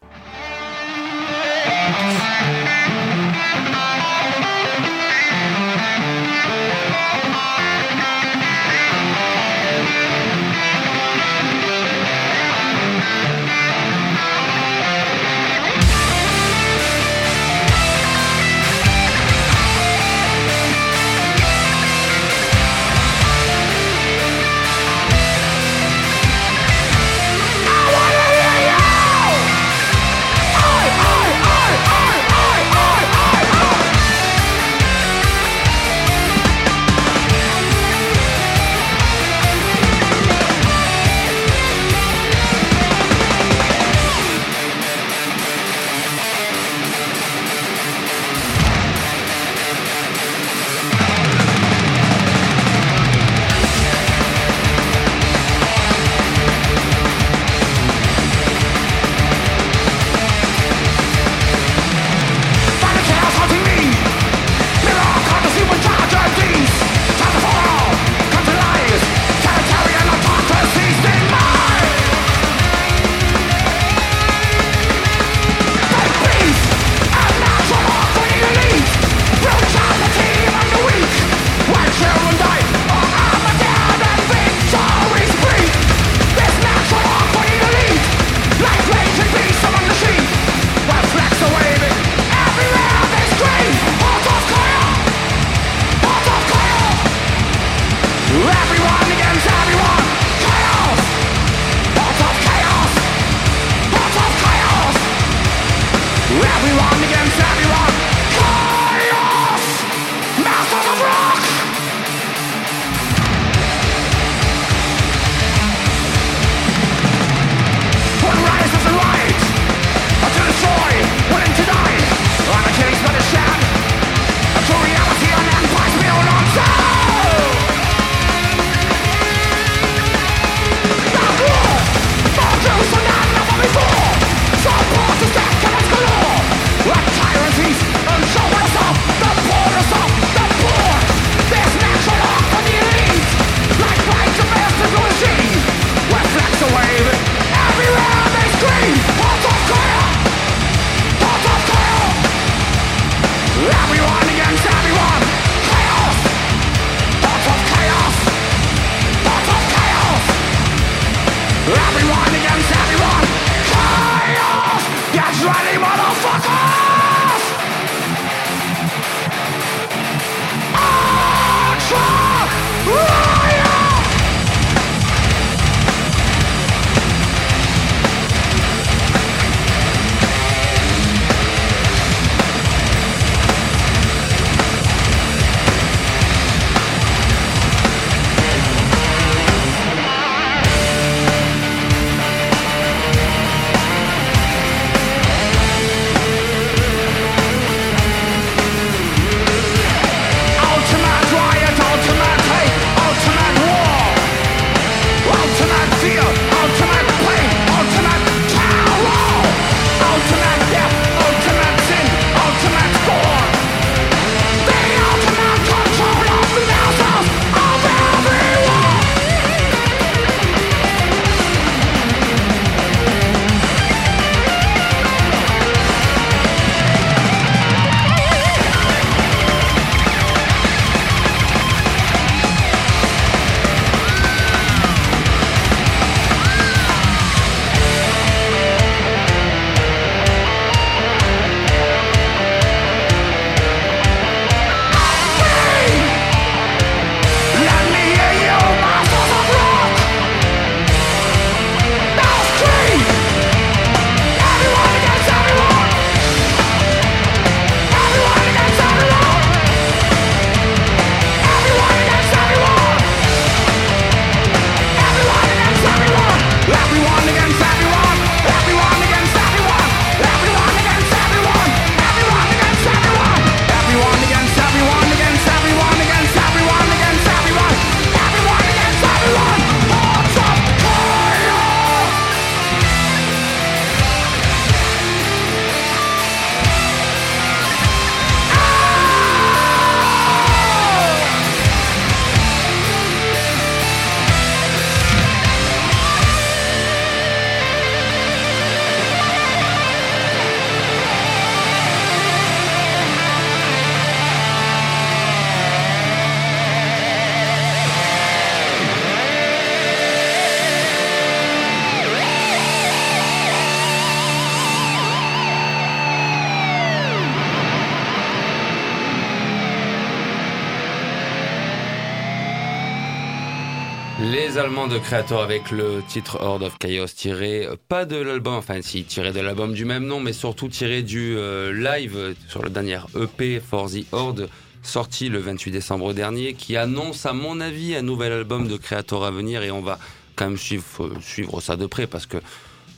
Creator avec le titre Horde of Chaos tiré euh, pas de l'album, enfin si tiré de l'album du même nom, mais surtout tiré du euh, live sur le dernier EP For the Horde sorti le 28 décembre dernier, qui annonce à mon avis un nouvel album de Creator à venir et on va quand même suivre, euh, suivre ça de près parce que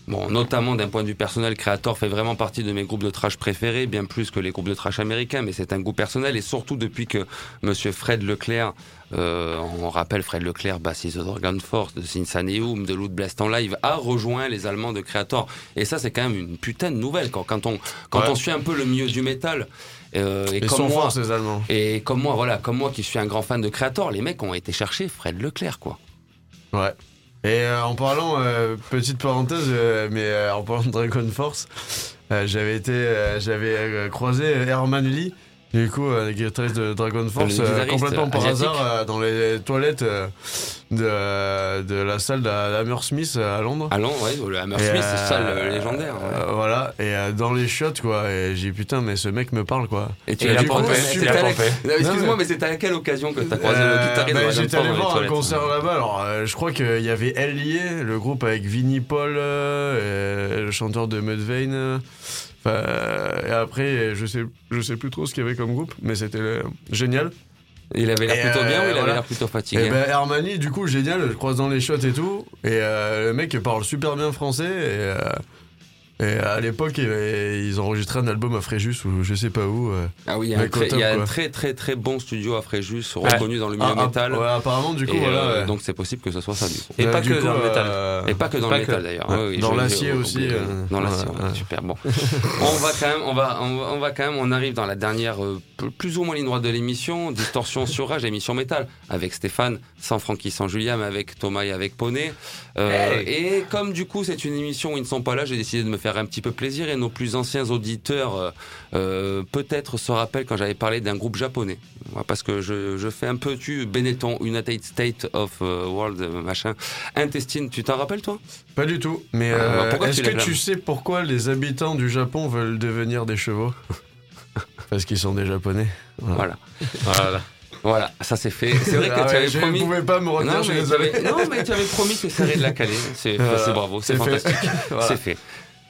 Bon, notamment d'un point de vue personnel, Creator fait vraiment partie de mes groupes de trash préférés, bien plus que les groupes de trash américains, mais c'est un goût personnel et surtout depuis que Monsieur Fred Leclerc, on rappelle Fred Leclerc, bassiste de Dragon Force, de Sinsaneum, de Loot Blast en live, a rejoint les Allemands de Creator. Et ça, c'est quand même une putain de nouvelle quand, quand on quand Ouais. on suit un peu le milieu du métal. euh, et Ils comme sont moi, forts, ces Allemands. et comme moi, voilà, comme moi qui suis un grand fan de Creator, les mecs ont été chercher Fred Leclerc, quoi. Ouais. Et euh, en parlant, euh, petite parenthèse, euh, mais euh, en parlant de Dragon Force, euh, j'avais été, euh, j'avais euh, croisé Herman Lee, du coup, euh, le guitariste de Dragon Force, euh, complètement par asiatique. hasard euh, dans les toilettes euh, de, de la salle d'Hammersmith à Londres. Allons, ouais, le Hammersmith, c'est euh, ça le légendaire. ouais. euh, voilà, et euh, dans les shots, quoi. Et j'ai dit, putain, mais ce mec me parle, quoi. Et tu Et l'as la la à la-. Non, Excuse-moi, mais c'était à quelle occasion que t'as croisé Euh, le guitariste bah, de J'étais allé voir un concert là-bas. Alors, euh, je crois qu'il y avait Ellier, le groupe avec Vinnie Paul, euh, et le chanteur de Mudvayne. Euh, Enfin, euh, et après, je sais, je sais plus trop ce qu'il y avait comme groupe, mais c'était euh, génial. Il avait l'air Et, plutôt bien euh, ou il avait voilà. l'air plutôt Et fatigué? Ben Hermani, du coup, génial, je croise dans les shots et tout. Et euh, le mec parle super bien français. Et, euh, et à l'époque, il- ils enregistraient un album à Fréjus ou je sais pas où. euh. Ah oui, il y a, un très, y a un très très très bon studio à Fréjus, reconnu dans le milieu Ah, ah, métal. ouais, apparemment, du coup, Et, voilà. euh, ouais. donc c'est possible que ce soit ça du coup. Et pas du que coup, dans le métal. euh, Et pas que dans Pas le que. métal d'ailleurs. Ouais. Ouais, oui, Dans l'acier aussi, euh, dans l'acier, ouais, ouais, ouais. super bon. on va quand même, on va, on va, on va quand même, on arrive dans la dernière, euh, plus ou moins ligne droite de l'émission, distorsion sur rage, émission métal, avec Stéphane, sans Francky, sans Julia, mais avec Thomas et avec Poney. Hey. Et comme du coup c'est une émission où ils ne sont pas là, j'ai décidé de me faire faire un petit peu plaisir et nos plus anciens auditeurs euh, euh, peut-être se rappellent quand j'avais parlé d'un groupe japonais. Parce que je, je fais un peu tu Benetton, United States of euh, World, machin. Intestine, tu t'en rappelles toi? Pas du tout. Mais euh, est-ce que tu sais pourquoi les habitants du Japon veulent devenir des chevaux? Parce qu'ils sont des japonais. Voilà. Voilà. Voilà, ça c'est fait. C'est vrai que Ah tu avais promis. ne pouvais pas me retenir, Non je suis mais, tu désolé. avais, non, mais tu avais promis que ça allait de la caler. C'est bravo, c'est fantastique. Voilà. C'est fait.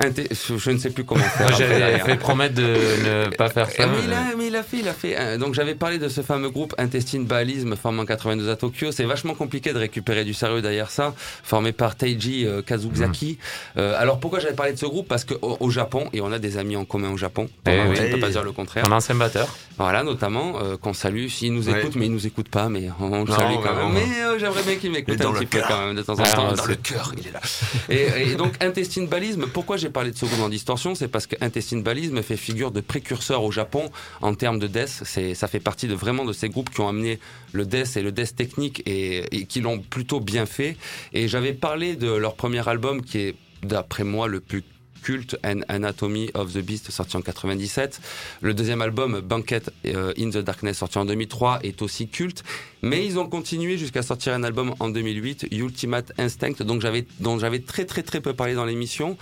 Inté- je ne sais plus comment faire. J'avais fait promettre de ne pas faire ça. Eh, mais, il a, mais il a fait, il a fait. euh, Donc j'avais parlé de ce fameux groupe Intestine Balisme formé en 92 à Tokyo. C'est vachement compliqué de récupérer du sérieux derrière ça, formé par Teiji euh, Kazuzaki. Euh, alors pourquoi j'avais parlé de ce groupe? Parce que au, Japon, et on a des amis en commun au Japon, Eh on oui. ne peut pas dire le contraire. Un ancien batteur. Voilà, notamment euh, qu'on salue. S'il nous Ouais. écoute, mais il nous écoute pas, mais on, on le salue quand même. Mais euh, j'aimerais bien qu'il m'écoute un petit peu quand même de temps en Ah, temps. dans le cœur, il est là. Et, et donc Intestine Balisme, pourquoi j'ai parlé de groupe en distorsion C'est parce que Intestine Balisme fait figure de précurseur au Japon en termes de death. Ça fait partie de vraiment de ces groupes qui ont amené le death et le death technique et, qui l'ont plutôt bien fait. Et j'avais parlé de leur premier album qui est d'après moi le plus culte An Anatomy of the Beast sorti en 97 le deuxième album Banquet euh, in the Darkness sorti en 2003 est aussi culte mais ils ont continué jusqu'à sortir un album en 2008 Ultimate Instinct donc j'avais dont j'avais très très très peu parlé dans l'émission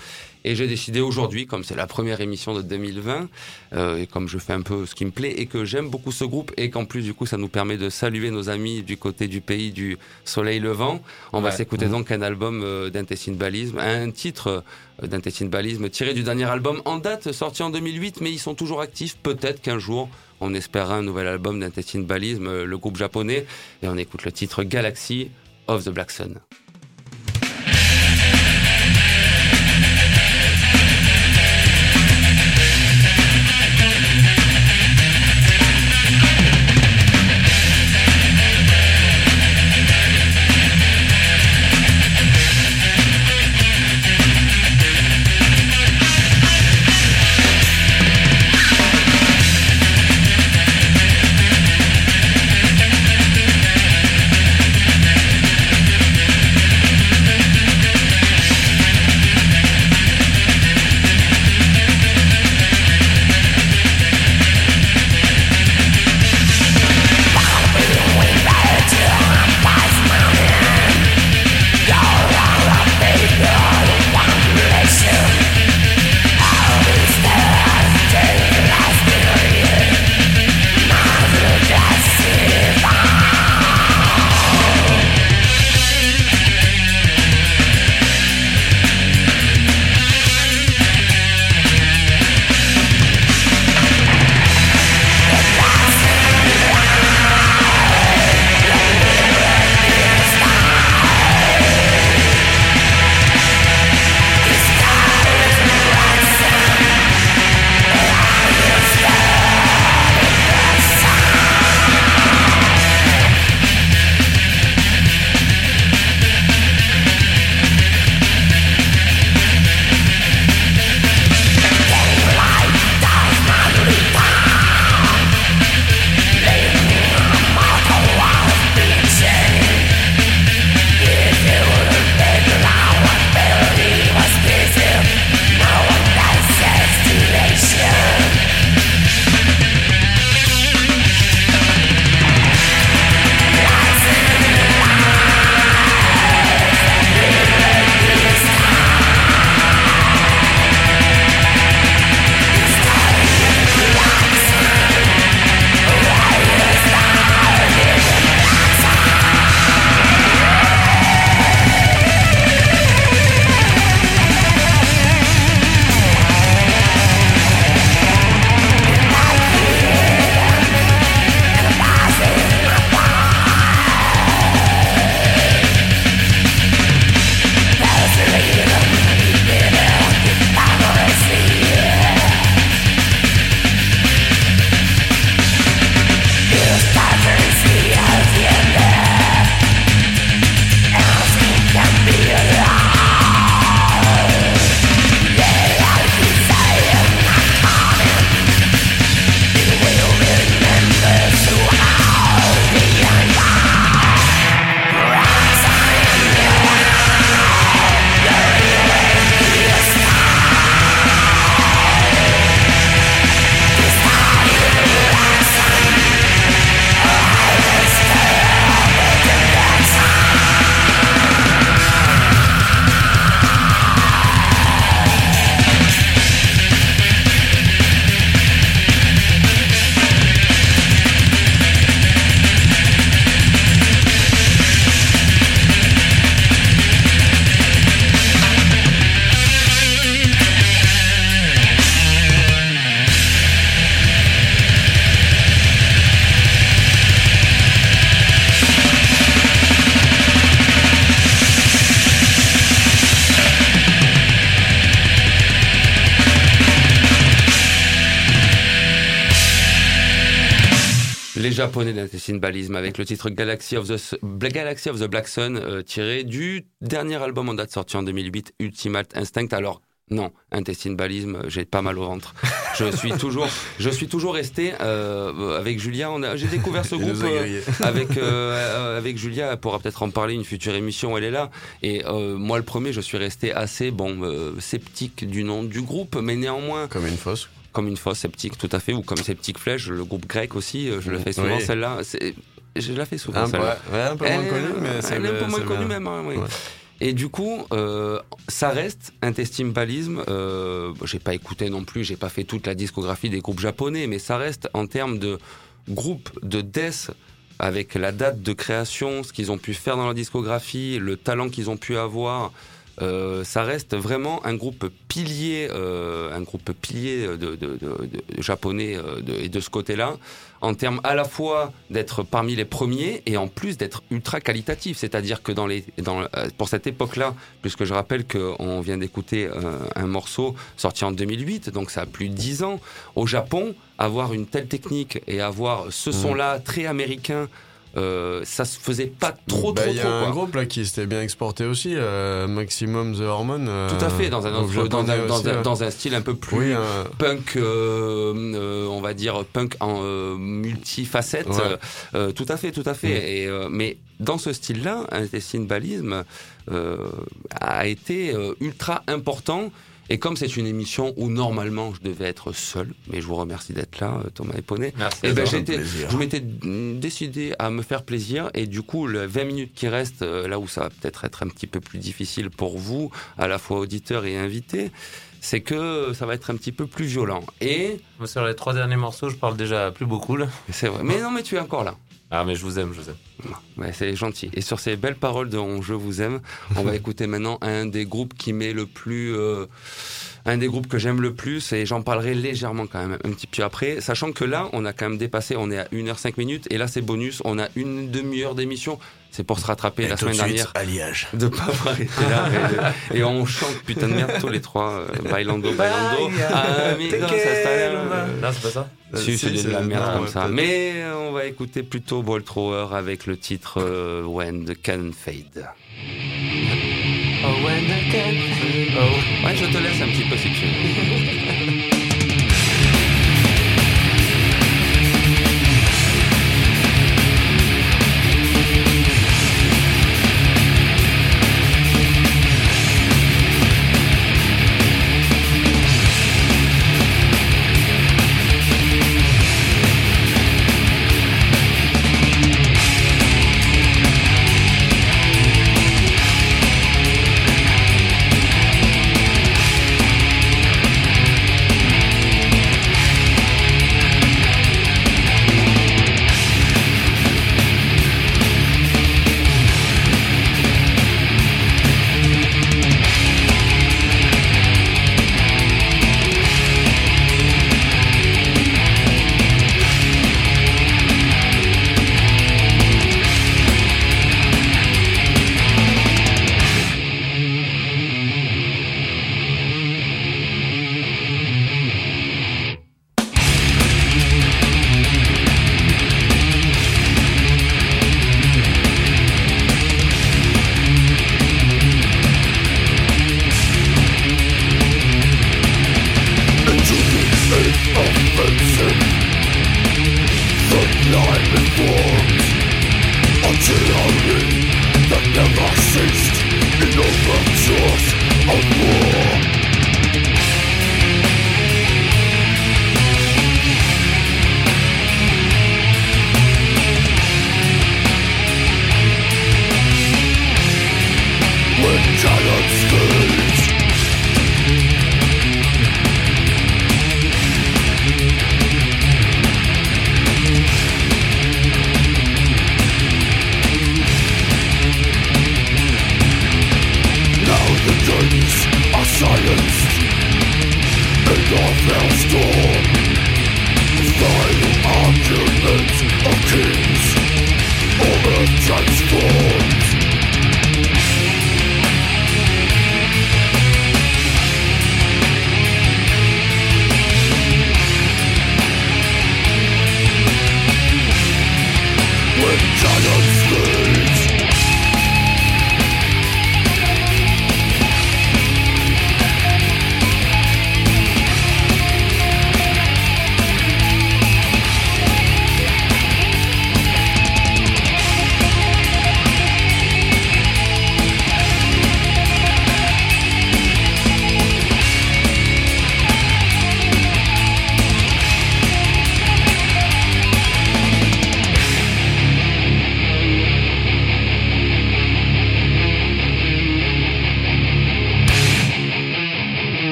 et j'ai décidé aujourd'hui, comme c'est la première émission de 2020, euh, et comme je fais un peu ce qui me plaît, et que j'aime beaucoup ce groupe, et qu'en plus du coup ça nous permet de saluer nos amis du côté du pays du soleil levant, on va Ouais. s'écouter donc un album euh, d'Intestine Balisme, un titre euh, d'Intestine Balisme tiré du dernier album en date, sorti en 2008, mais ils sont toujours actifs, peut-être qu'un jour on espérera un nouvel album d'Intestine Balisme, euh, le groupe japonais, et on écoute le titre Galaxy of the Black Sun. Balisme avec le titre Galaxy of the, Galaxy of the Black Sun euh, tiré du dernier album en date sorti en 2008, Ultimate Instinct. Alors, non, intestine balisme, j'ai pas mal au ventre. Je suis toujours, je suis toujours resté euh, avec Julia. On a, j'ai découvert ce groupe euh, avec euh, avec Julia. Elle pourra peut-être en parler une future émission. Elle est là. Et euh, moi, le premier, je suis resté assez bon euh, sceptique du nom du groupe, mais néanmoins Comme une fosse. Comme une fosse sceptique, tout à fait, ou comme sceptique flèche. Le groupe grec aussi, euh, je le fais souvent. Oui. Celle-là, je la fais souvent. Celle-là. ouais, un peu moins Elle- connue, mais c'est elle est un peu moins connue même. hein, oui. Ouais. Et du coup, euh, ça reste intestine balisme. Euh, j'ai pas écouté non plus, j'ai pas fait toute la discographie des groupes japonais, mais ça reste en termes de groupe de death avec la date de création, ce qu'ils ont pu faire dans leur discographie, le talent qu'ils ont pu avoir. Euh, ça reste vraiment un groupe pilier, euh, un groupe pilier de, de, de- de japonais euh, de- et de ce côté-là, en termes à la fois d'être parmi les premiers et en plus d'être ultra qualitatif. C'est-à-dire que dans les, dans, euh, pour cette époque-là, puisque je rappelle qu'on vient d'écouter euh, un morceau sorti en 2008, donc ça a plus de 10 ans, au Japon, avoir une telle technique et avoir ce son-là très américain, euh, ça se faisait pas trop Bah, trop Il y trop. a un quoi. groupe là qui s'était bien exporté aussi, euh, Maximum The Hormone. euh, Tout à fait, dans un, autre, dans, un, dans, aussi, un, ouais. dans un style un peu plus Oui, euh, punk, on va dire punk en multifacette. Ouais. Tout à fait, tout à fait. Et, euh, mais dans ce style-là, Balisme euh, a été ultra important. Et comme c'est une émission où normalement je devais être seul, mais je vous remercie d'être là, euh, Thomas Eponnet. Merci. Eh ben, j'étais, je m'étais décidé à me faire plaisir et du coup, le 20 minutes qui restent, euh, là où ça va peut-être être un petit peu plus difficile pour vous, à la fois auditeurs et invités, c'est que ça va être un petit peu plus violent. Et sur les trois derniers morceaux, je parle déjà plus beaucoup là. c'est vrai. Mais non, mais tu es encore là. Ah, mais je vous aime, je vous aime. Ouais, c'est gentil. Et sur ces belles paroles de Je vous aime, on va écouter maintenant un des groupes qui m'est le plus, euh, un des groupes que j'aime le plus, et j'en parlerai légèrement quand même un petit peu après, sachant que là, on a quand même dépassé, on est à 1h5 minutes, et là c'est bonus, on a une demi-heure d'émission. C'est pour se rattraper la tout de semaine suite, dernière alliage. de pas avoir été là et, de- et on chante putain de merde tous les trois euh, bailando bailando amigos hasta la- Non, c'est pas ça si, c'est de la merde non, comme ouais, ça. peut-être. Mais euh, on va écouter plutôt Ball Thrower avec le titre euh, When the Can Fade. Oh, when I can. Oh. Ouais, je te laisse un petit peu si tu veux. Nowa of war.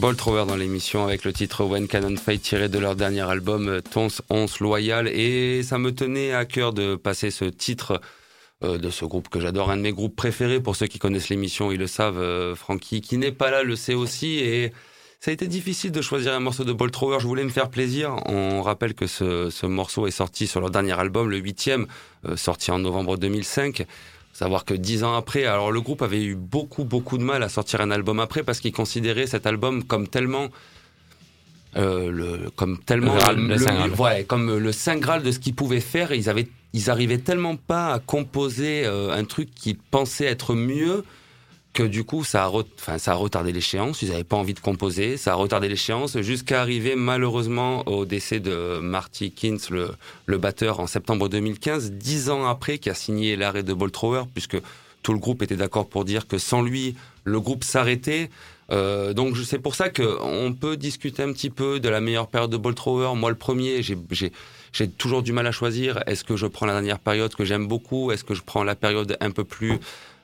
Bolt Trower dans l'émission avec le titre When Cannon Fight tiré de leur dernier album euh, Tons Once Loyal et ça me tenait à cœur de passer ce titre euh, de ce groupe que j'adore, un de mes groupes préférés pour ceux qui connaissent l'émission, ils le savent, euh, Francky qui n'est pas là le sait aussi et ça a été difficile de choisir un morceau de Bolt Trower, je voulais me faire plaisir. On rappelle que ce, ce morceau est sorti sur leur dernier album, le huitième, sorti en novembre 2005. Savoir que dix ans après, alors le groupe avait eu beaucoup beaucoup de mal à sortir un album après parce qu'ils considéraient cet album comme tellement euh, le, comme tellement Le- le Saint Graal. ouais, comme le saint graal de ce qu'ils pouvaient faire. Ils avaient ils arrivaient tellement pas à composer euh, un truc qu'ils pensaient être mieux que du coup ça a, re- ça a retardé l'échéance. Ils n'avaient pas envie de composer, ça a retardé l'échéance jusqu'à arriver malheureusement au décès de Marty Kins, le, le batteur, en septembre 2015, dix ans après, qui a signé l'arrêt de Bolt Thrower, puisque tout le groupe était d'accord pour dire que sans lui, le groupe s'arrêtait. Euh, donc c'est pour ça que on peut discuter un petit peu de la meilleure période de Bolt Thrower. Moi, le premier, j'ai toujours du mal à choisir. Est-ce que je prends la dernière période que j'aime beaucoup? Est-ce que je prends la période un peu plus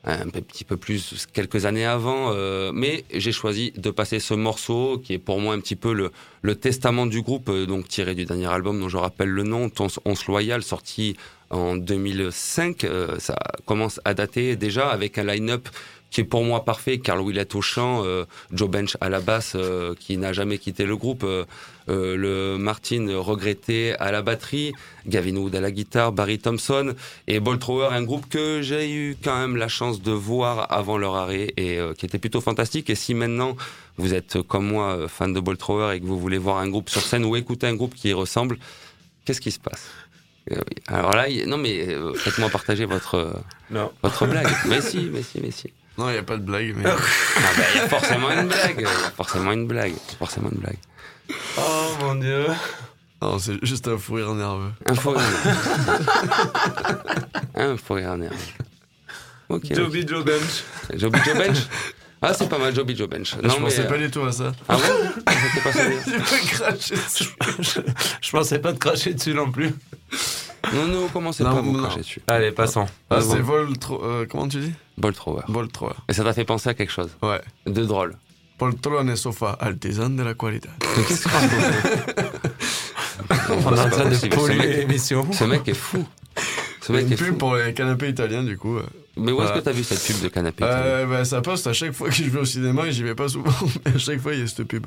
un petit peu plus quelques années avant, euh, mais j'ai choisi de passer ce morceau qui est pour moi un petit peu le, le testament du groupe, euh, donc tiré du dernier album dont je rappelle le nom, Tons Once Loyal, sorti en 2005. Euh, ça commence à dater déjà avec un line-up qui est pour moi parfait. Carl Willett au chant, euh, Joe Bench à la basse, euh, qui n'a jamais quitté le groupe, euh, le Martin regretté à la batterie, Gavin Wood à la guitare, Barry Thompson et Bolt Thrower, un groupe que j'ai eu quand même la chance de voir avant leur arrêt et euh, qui était plutôt fantastique. Et si maintenant vous êtes comme moi fan de Bolt Thrower et que vous voulez voir un groupe sur scène ou écouter un groupe qui y ressemble, qu'est-ce qui se passe? Alors là, non mais euh, faites-moi partager votre Non. votre blague. mais si, mais si, mais si. Non, il n'y a pas de blague, mais. Ah bah, il y a forcément une blague. Il y a forcément une blague. Forcément une blague. Oh mon dieu. non, c'est juste un fou rire nerveux. Un faux rire. un faux rire nerveux. Ok. ok. Joby Joe Bench. Joby Joe Bench. Ah, c'est pas mal, Joby Joe Bench. je pensais euh, pas du tout à ça. Ah bon pas craché dessus. Je pensais pas te cracher dessus non plus. Non, non, commencez Non, pas à vous non. cracher dessus. Allez, passons. Ah, Ah, c'est bon. Vol tro- euh, comment tu dis Bolt Thrower. Vol Thrower. Et ça t'a fait penser à quelque chose Ouais. de drôle. Poltrone sofa, artisan de la qualité. Qu'est-ce qu'on On est en train de polluer l'émission. Ce mec est fou. Ce mec une est pub fou. pour les canapés italiens, du coup. Mais où est-ce que t'as vu cette pub de canapé Euh, bah, ça poste à chaque fois que je vais au cinéma et j'y vais pas souvent, mais à chaque fois il y a cette pub.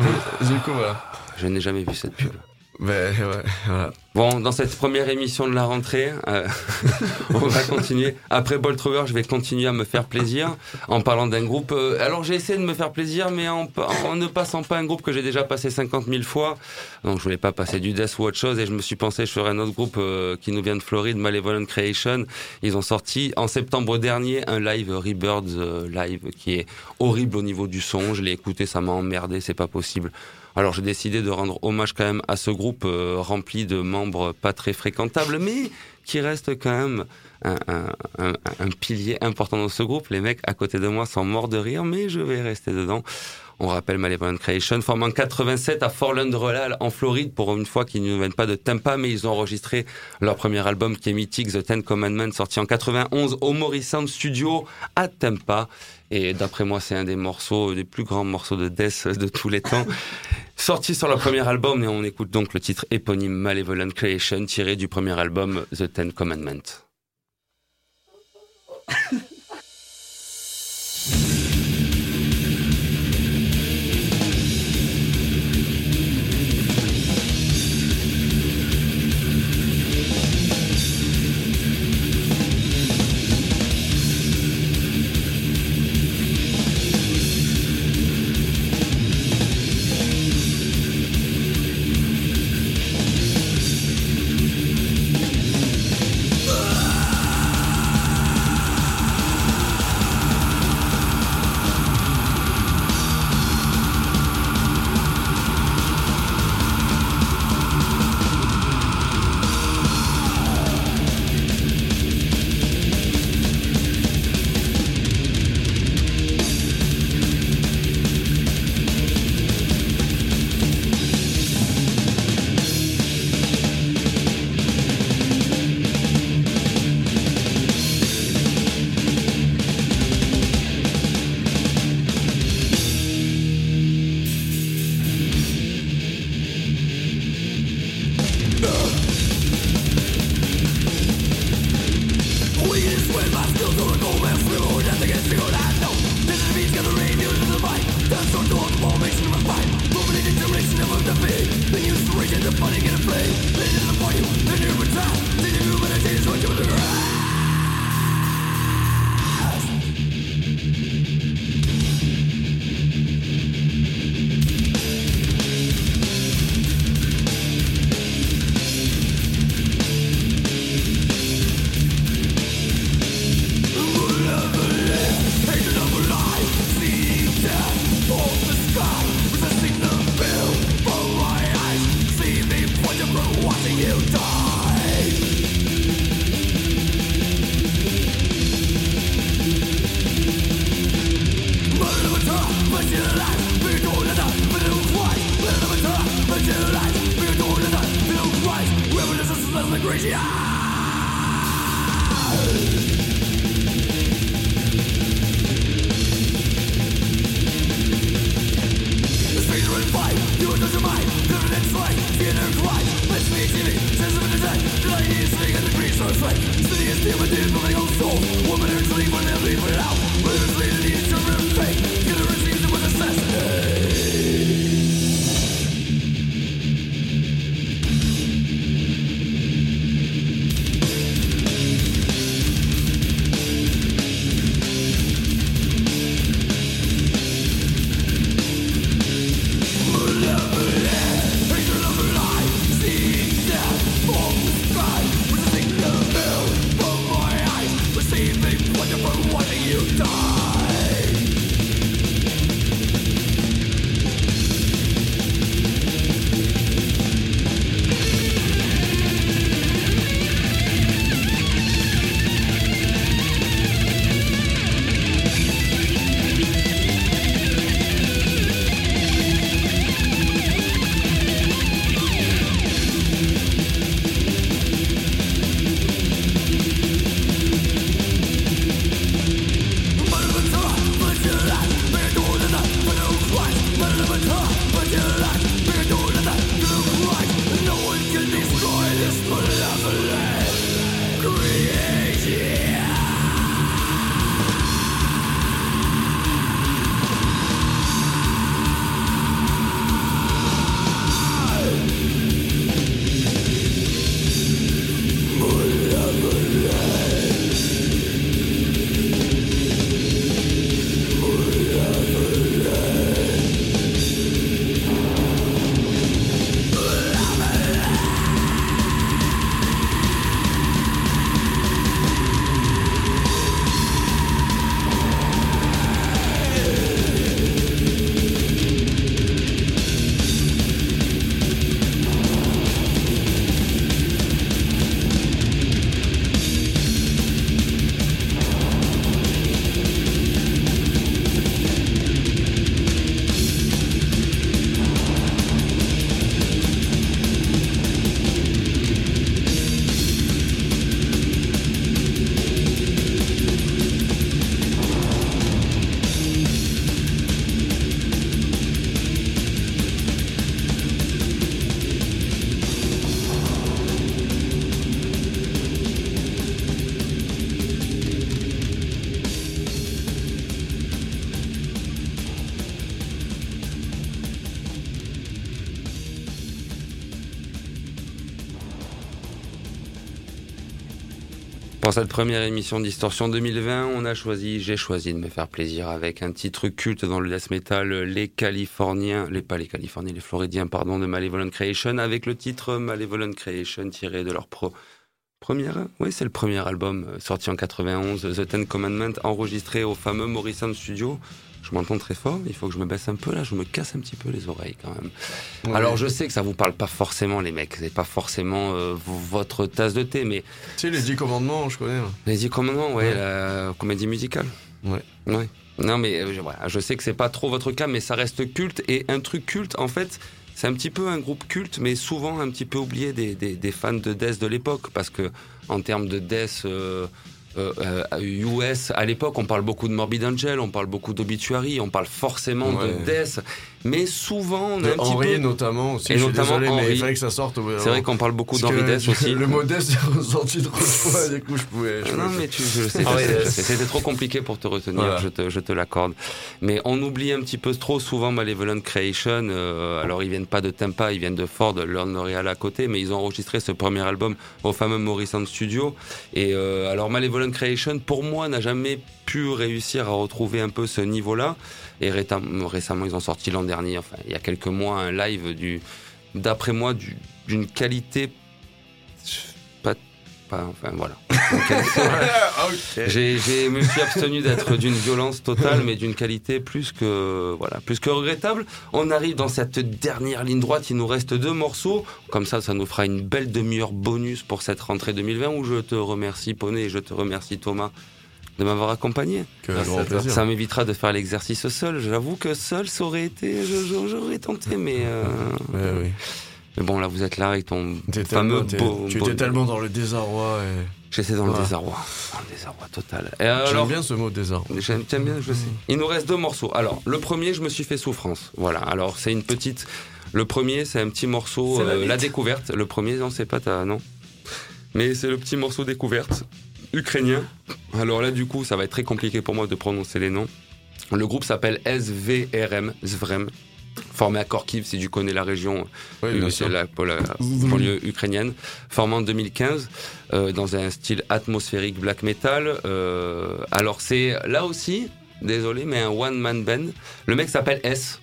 du coup, voilà. Je n'ai jamais vu cette pub. Ben ouais, voilà. Bon, dans cette première émission de la rentrée, euh, on va continuer. Après Bolt Thrower, je vais continuer à me faire plaisir en parlant d'un groupe. euh, alors j'ai essayé de me faire plaisir, mais en, ne passant pas un groupe que j'ai déjà passé 50 000 fois. Donc je voulais pas passer du death ou autre chose, et je me suis pensé sur un autre groupe euh, qui nous vient de Floride, Malevolent Creation. Ils ont sorti en septembre dernier un live Rebirds euh, live qui est horrible au niveau du son. Je l'ai écouté, ça m'a emmerdé, c'est pas possible. Alors j'ai décidé de rendre hommage quand même à ce groupe euh, rempli de membres pas très fréquentables, mais qui reste quand même un, un, un, pilier important dans ce groupe. Les mecs à côté de moi sont morts de rire, mais je vais rester dedans. On rappelle Malevolent Creation, formé en 87 à Fort Lauderdale en Floride, pour une fois qu'ils ne viennent pas de Tampa, mais ils ont enregistré leur premier album qui est mythique, The Ten Commandments, sorti en 91 au Morrison Studio à Tampa. Et d'après moi, c'est un des morceaux, des plus grands morceaux de death de tous les temps. Sorti sur leur premier album, et on écoute donc le titre éponyme Malevolent Creation, tiré du premier album The Ten Commandments. Pour cette première émission Distorsion 2020, on a choisi, j'ai choisi de me faire plaisir avec un titre culte dans le death metal, les Californiens, les pas les Californiens, les Floridiens, pardon, de Malevolent Creation, avec le titre Malevolent Creation tiré de leur pro oui, c'est le premier album euh, sorti en 91, The Ten Commandments, enregistré au fameux Morrison Studio. Je m'entends très fort, il faut que je me baisse un peu là, je me casse un petit peu les oreilles quand même. Ouais. Alors je sais que ça vous parle pas forcément les mecs, c'est pas forcément euh, votre tasse de thé, mais Tu sais, les 10 commandements, je connais. là. les dix commandements, ouais, Ouais. la comédie musicale. Ouais. Ouais. Non mais euh, voilà, je sais que c'est pas trop votre cas, mais ça reste culte et un truc culte en fait. C'est un petit peu un groupe culte, mais souvent un petit peu oublié des, des, des fans de death de l'époque, parce que en termes de death euh, euh, euh, US, à l'époque, on parle beaucoup de Morbid Angel, on parle beaucoup d'Obituary, on parle forcément Ouais. de death, mais souvent on a De un petit peu. notamment aussi. Et je suis notamment désolé, mais Henri. il fallait que ça sorte. C'est vrai qu'on parle beaucoup d'Henri Death aussi. Le modeste est ressorti trop de fois, du coup, je pouvais. je Non, pouvais- mais tu, je sais, Ah ouais, euh, c'était trop compliqué pour te retenir, Voilà. je te, je te l'accorde. Mais on oublie un petit peu trop souvent Malevolent Creation. euh, alors, ils viennent pas de Tampa, ils viennent de Ford, leur L'Oréal à côté, mais ils ont enregistré ce premier album au fameux Morrison Studio. Et euh, alors, Malevolent Creation, pour moi, n'a jamais pu réussir à retrouver un peu ce niveau-là. Et récemment, ils ont sorti l'an dernier, enfin, il y a quelques mois, un live d'après moi, du- d'une qualité pas, enfin voilà. Qualité- Ah, ok. j'ai, j'ai me suis abstenu d'être d'une violence totale, mais d'une qualité plus que voilà, plus que regrettable. On arrive dans cette dernière ligne droite. Il nous reste deux morceaux. Comme ça, ça nous fera une belle demi-heure bonus pour cette rentrée 2020. Où je te remercie Poney et je te remercie Thomas de m'avoir accompagné. Plaisir. Ça m'évitera de faire l'exercice seul. J'avoue que seul, ça aurait été, je- je- j'aurais tenté, mais, euh, Ouais, oui. Mais bon, là, vous êtes là avec ton fameux beau. tu beau- étais tellement dans le désarroi. Et... J'étais dans le désarroi, dans le désarroi total. Et J'aime bien ce mot désarroi. J'aime bien, je sais. Il nous reste deux morceaux. Alors, le premier, je me suis fait souffrance. Voilà. Alors, c'est une petite. Le premier, c'est un petit morceau, la euh, la découverte. Le premier, non, c'est pas ta, non. Mais c'est le petit morceau découverte ukrainien. Alors là, du coup, ça va être très compliqué pour moi de prononcer les noms. Le groupe s'appelle SVRM, Zvrem, formé à Kharkiv, si tu connais la région. Oui, Euh, c'est la, banlieue ukrainienne, formée en 2015 euh, dans un style atmosphérique black metal. Euh, alors c'est là aussi, désolé, mais un one man band. Le mec s'appelle S.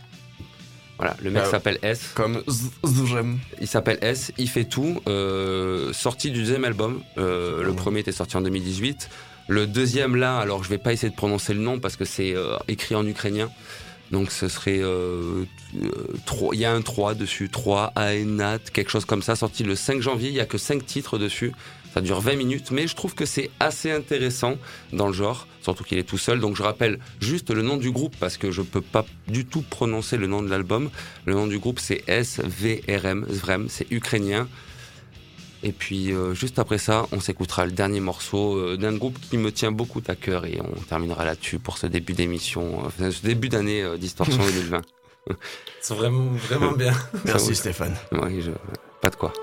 Voilà, le mec Ah. s'appelle S. Comme Zrem. Il s'appelle S. Il fait tout. Euh, sorti du deuxième album. Euh, le Ouais. premier était sorti en 2018. Le deuxième là, alors je vais pas essayer de prononcer le nom parce que c'est euh, écrit en ukrainien. Donc ce serait euh, euh, il y a un 3 dessus, 3 Aenat, quelque chose comme ça, sorti le 5 janvier, il y a que 5 titres dessus. Ça dure 20 minutes, mais je trouve que c'est assez intéressant dans le genre, surtout qu'il est tout seul. Donc je rappelle juste le nom du groupe parce que je peux pas du tout prononcer le nom de l'album. Le nom du groupe c'est SVRM, Zvrem, c'est ukrainien. Et puis euh, juste après ça, on s'écoutera le dernier morceau euh, d'un groupe qui me tient beaucoup à cœur et on terminera là-dessus pour ce début d'émission, euh, ce début d'année euh, Distorsion 2020. C'est vraiment, vraiment bien. Merci. Stéphane. Oui, je... pas de quoi.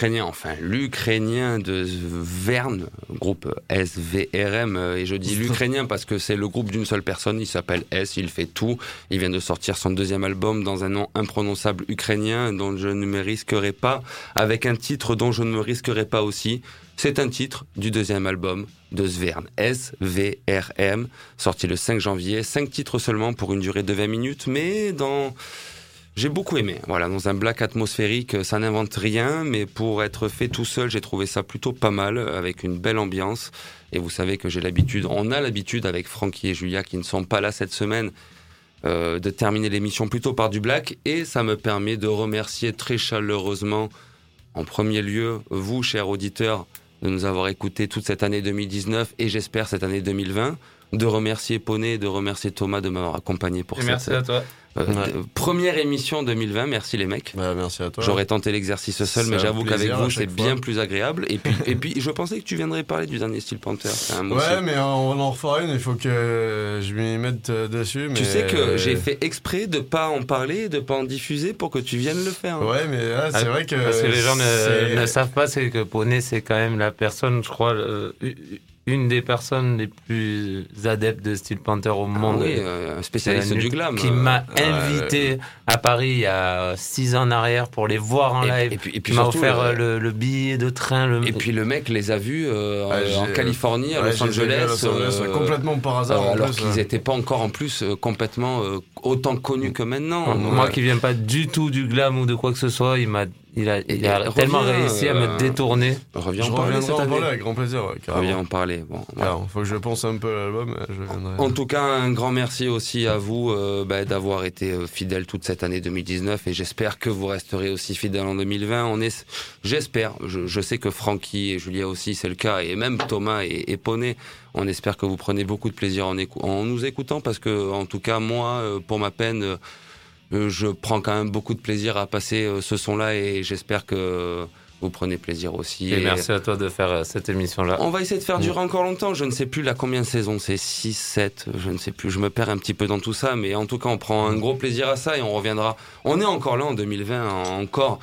Les Ukrainiens, enfin l'Ukrainien de Verne, groupe SVRM, euh, et je dis l'Ukrainien parce que c'est le groupe d'une seule personne, il s'appelle S, il fait tout, il vient de sortir son deuxième album dans un nom imprononçable ukrainien dont je ne me risquerai pas, avec un titre dont je ne me risquerai pas aussi. C'est un titre du deuxième album de Svern, S-V-R-M, sorti le 5 janvier, cinq titres seulement pour une durée de 20 minutes, mais dans j'ai beaucoup aimé. Voilà, dans un black atmosphérique, ça n'invente rien, mais pour être fait tout seul, j'ai trouvé ça plutôt pas mal, avec une belle ambiance. Et vous savez que j'ai l'habitude, on a l'habitude avec Francky et Julia qui ne sont pas là cette semaine, euh, de terminer l'émission plutôt par du black. Et ça me permet de remercier très chaleureusement, en premier lieu, vous, chers auditeurs, de nous avoir écoutés toute cette année 2019 et j'espère cette année 2020. De remercier Poney, de remercier Thomas de m'avoir accompagné pour Et cette merci à toi. Euh, Ouais. première émission 2020. Merci les mecs. Bah, merci à toi. J'aurais tenté l'exercice seul, mais j'avoue qu'avec vous, c'est bien plus agréable. Et puis, et puis, je pensais que tu viendrais parler du dernier Steel Panther. Un mot Ouais, aussi. mais on en refera une, il faut que je m'y mette euh, dessus. Mais... Tu sais que j'ai fait exprès de pas en parler, de pas en diffuser pour que tu viennes le faire. hein. Ouais, mais là, c'est Ah, vrai que. Parce que les gens ne savent pas, c'est que Poney, c'est quand même la personne, je crois, euh, une des personnes les plus adeptes de Steel Panther au Ah monde. oui, euh, spécialiste du glam. Qui euh, m'a invité à Paris il y a six ans en arrière pour les voir en et, live. et puis, et puis Il m'a offert euh, le, le billet de train. Le... Et puis le mec les a vus euh, Ah, en Californie, à Ouais, Los Angeles. à Los Angeles, euh, complètement par hasard. alors qu'ils n'étaient pas encore en plus euh, complètement euh, autant connus que maintenant. Moi Ouais. qui viens pas du tout du glam ou de quoi que ce soit, il m'a, il a, il a tellement réussi à euh, me détourner. Reviens Je en parler cette en parler avec grand plaisir. Reviens en parler. Bon, voilà. Alors, faut que je pense un peu à l'album, euh. En tout cas, un grand merci aussi à vous euh, bah, d'avoir été euh, fidèles toute cette année 2019 et j'espère que vous resterez aussi fidèles en 2020. On est, j'espère, je, je sais que Francky et Julia aussi c'est le cas et même Thomas et, et Poney, on espère que vous prenez beaucoup de plaisir en, écou- en nous écoutant parce que en tout cas moi, euh, pour ma peine, euh, euh, je prends quand même beaucoup de plaisir à passer euh, ce son-là et j'espère que vous prenez plaisir aussi. Et merci à toi de faire euh, cette émission-là. On va essayer de faire durer encore longtemps. Je ne sais plus la combien de saisons. C'est 6, 7, je ne sais plus. Je me perds un petit peu dans tout ça. Mais en tout cas, on prend un gros plaisir à ça et on reviendra. On est encore là en 2020, encore,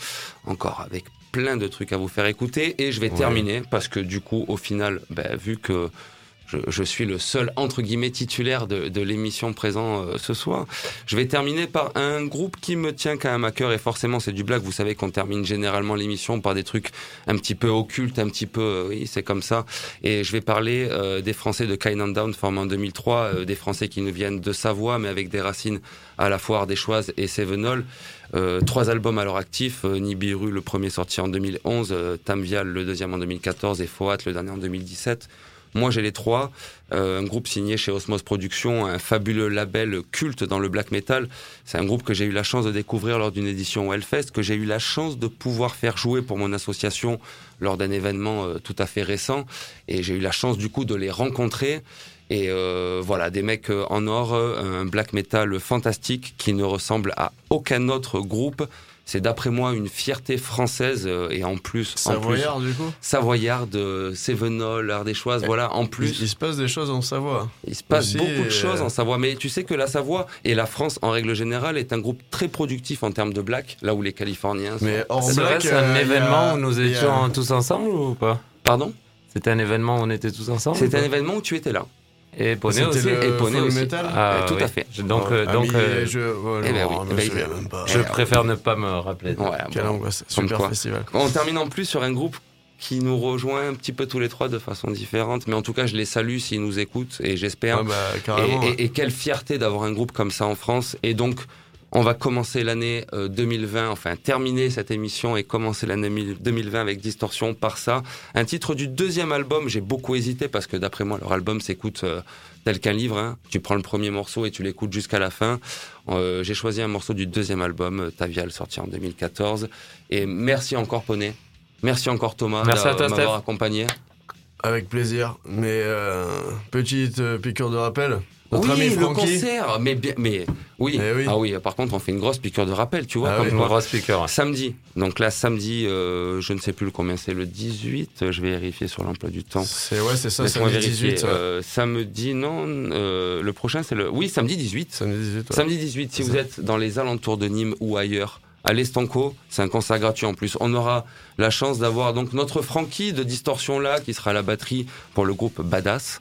encore avec plein de trucs à vous faire écouter. Et je vais Ouais. terminer parce que du coup, au final, ben, vu que je, je suis le seul entre guillemets titulaire de, de l'émission présent euh, ce soir. Je vais terminer par un groupe qui me tient quand même à cœur et forcément c'est du blague. Vous savez qu'on termine généralement l'émission par des trucs un petit peu occultes, un petit peu euh, oui c'est comme ça. Et je vais parler euh, des Français de Kind and Down formé en 2003, euh, des Français qui nous viennent de Savoie mais avec des racines à la fois ardéchoises et Sévenol. Euh, trois albums à leur actif, euh, Nibiru le premier sorti en 2011, euh, Tamvial le deuxième en 2014 et Foat le dernier en 2017. Moi, j'ai les trois. Euh, un groupe signé chez Osmos Productions, un fabuleux label culte dans le black metal. C'est un groupe que j'ai eu la chance de découvrir lors d'une édition Hellfest, que j'ai eu la chance de pouvoir faire jouer pour mon association lors d'un événement euh, tout à fait récent. Et j'ai eu la chance du coup de les rencontrer. Et euh, voilà, des mecs en or, un black metal fantastique qui ne ressemble à aucun autre groupe. C'est d'après moi une fierté française euh, et en plus, en plus Savoyard, du coup? Savoyarde, euh, Sévenol, Ardéchoise, voilà. En il, plus, il se passe des choses en Savoie. il se passe aussi, beaucoup de euh, choses en Savoie. Mais tu sais que la Savoie et la France, en règle générale, est un groupe très productif en termes de black, là où les Californiens sont... Mais hors C'est vrai, black, c'est un euh, a- événement où nous a- étions tous ensemble ou pas? Pardon? C'était un événement où on était tous ensemble ou un événement où tu étais là. Et Poney aussi le et Poney aussi. Metal Ah, tout oui. à fait. Donc, euh, Ah, euh, je, eh ben oui, eh ben, même pas. je eh, préfère ne pas me rappeler. Voilà, Quelle bon. angoisse. Comme Super quoi. festival. On termine en plus sur un groupe qui nous rejoint un petit peu tous les trois de façon différente. Mais en tout cas, je les salue s'ils nous écoutent et j'espère Ah bah, et- et quelle fierté d'avoir un groupe comme ça en France. Et donc, on va commencer l'année euh, 2020, enfin terminer cette émission et commencer l'année 2020 avec Distorsion par ça. Un titre du deuxième album, j'ai beaucoup hésité parce que d'après moi, leur album s'écoute euh, tel qu'un livre. hein. Tu prends le premier morceau et tu l'écoutes jusqu'à la fin. Euh, j'ai choisi un morceau du deuxième album, euh, Tavial, sorti en 2014. Et merci encore Poney. Merci encore Thomas Merci d'a- à toi, m'avoir Steph. accompagné. Avec plaisir. Mais euh, petite euh, piqûre de rappel. Notre oui, le concert, mais bien, mais oui. Eh oui. Ah oui, par contre, on fait une grosse piqûre de rappel, tu vois. Ah comme oui. Mon quoi. gros speaker. ouais. Samedi. Donc là, samedi, euh, je ne sais plus le combien c'est, le 18. Je vais vérifier sur l'emploi du temps. C'est ouais, c'est ça, samedi vérifier. 18. ouais. Euh, samedi, non. euh, le prochain, c'est le. Oui, samedi 18. Samedi 18. ouais. Samedi 18, si vous ça. êtes dans les alentours de Nîmes ou ailleurs, à l'Estanco. C'est un concert gratuit en plus. On aura la chance d'avoir donc notre Frankie de Distorsion là, qui sera à la batterie pour le groupe Badass.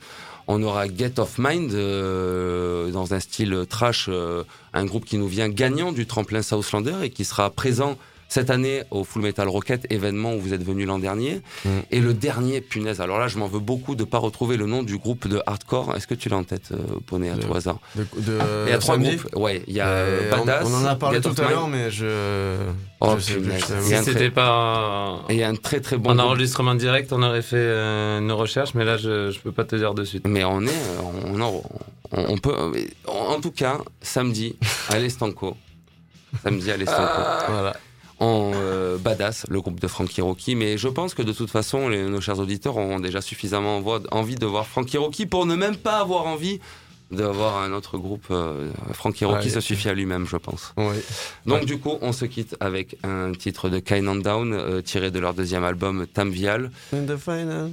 On aura Get of Mind euh, dans un style trash, euh, un groupe qui nous vient gagnant du tremplin Southlander et qui sera présent cette année au Full Metal Rocket, événement où vous êtes venu l'an dernier. Mm. Et le dernier, punaise, alors là je m'en veux beaucoup de pas retrouver le nom du groupe de hardcore. Est-ce que tu l'as en tête, euh, Poney, à Le- tout hasard De, de Il y a trois samedi groupes. Ouais, il y a Euh, euh, Badass. on, on en a parlé tout à l'heure, mais je. Oh, je sais plus, Si c'était pas il y a un très très bon en groupe. enregistrement direct, on aurait fait euh, une recherche, mais là, je, je peux pas te dire de suite. Mais on est, on, en- on, on peut, en, en tout cas, samedi à l'Estanco. Samedi à l'Estanco. Voilà. En euh, badass, le groupe de Frankie Rocky. Mais je pense que de toute façon, les- nos chers auditeurs auront déjà suffisamment envie de voir Frankie Rocky pour ne même pas avoir envie d'avoir un autre groupe. euh, Frankie Rocky Ouais. se suffit à lui-même, je pense. Donc du coup, on se quitte avec un titre de Kind and Down, euh, tiré de leur deuxième album, Tam Vial. The final.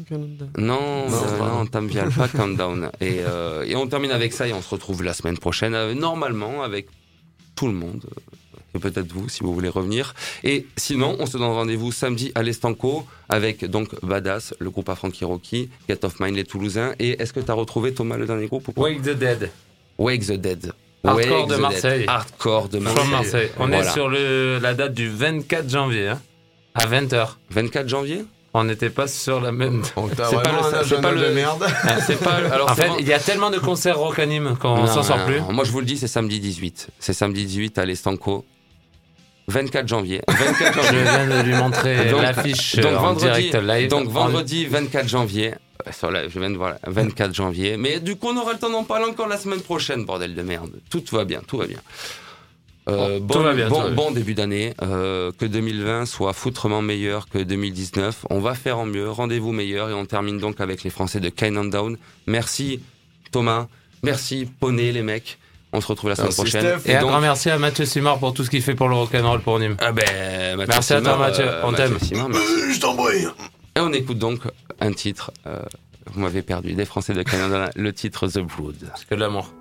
Non, Non, euh, non, Tam Vial, pas Countdown. Et, euh, et on termine avec ça et on se retrouve la semaine prochaine, euh, normalement, avec tout le monde. Et peut-être vous, si vous voulez revenir. Et sinon, on se donne rendez-vous samedi à l'Estanco avec donc Badass, le groupe à Frankie Rocky, Get of Mind, les Toulousains. Et est-ce que tu as retrouvé Thomas le dernier groupe ou Wake the Dead, Wake the Dead. Hardcore Wake de the Marseille. Dead. Hardcore de Marseille. Marseille. On Voilà. est sur le, la date du 24 janvier, hein, à 20h. 24 janvier? On n'était pas sur la même. T'as C'est pas le- c'est pas le- de merde. C'est pas. Alors, En fait, vraiment- il y a tellement de concerts rock anime qu'on Non, s'en sort plus. Moi, je vous le dis, c'est samedi 18. C'est samedi 18 à l'Estanco. 24 janvier. 24 Je viens de lui montrer l'affiche donc en vendredi- direct live. Donc En- vendredi 24 janvier. euh, je viens de voir là, 24 janvier. Mais du coup, on aura le temps d'en parler encore la semaine prochaine, bordel de merde. Tout va bien, tout va bien. Euh, Tout bon, va bien, bon, tout va bien. bon début d'année. euh, que 2020 soit foutrement meilleur que 2019. On va faire en mieux. Rendez-vous meilleur. Et on termine donc avec les Français de Kind and Down. Merci Thomas. Merci Poney, les mecs. On se retrouve la semaine Merci, prochaine. Steph. Et un donc- grand merci à Mathieu Simard pour tout ce qu'il fait pour le rock'n'roll pour Nîmes. Ah ben, Mathieu Merci à toi, Mathieu. euh, On t'aime. Merci. Je t'embrouille. Et on écoute donc un titre. euh, vous m'avez perdu. Des Français de Canada. Le titre The Brood. C'est que de l'amour.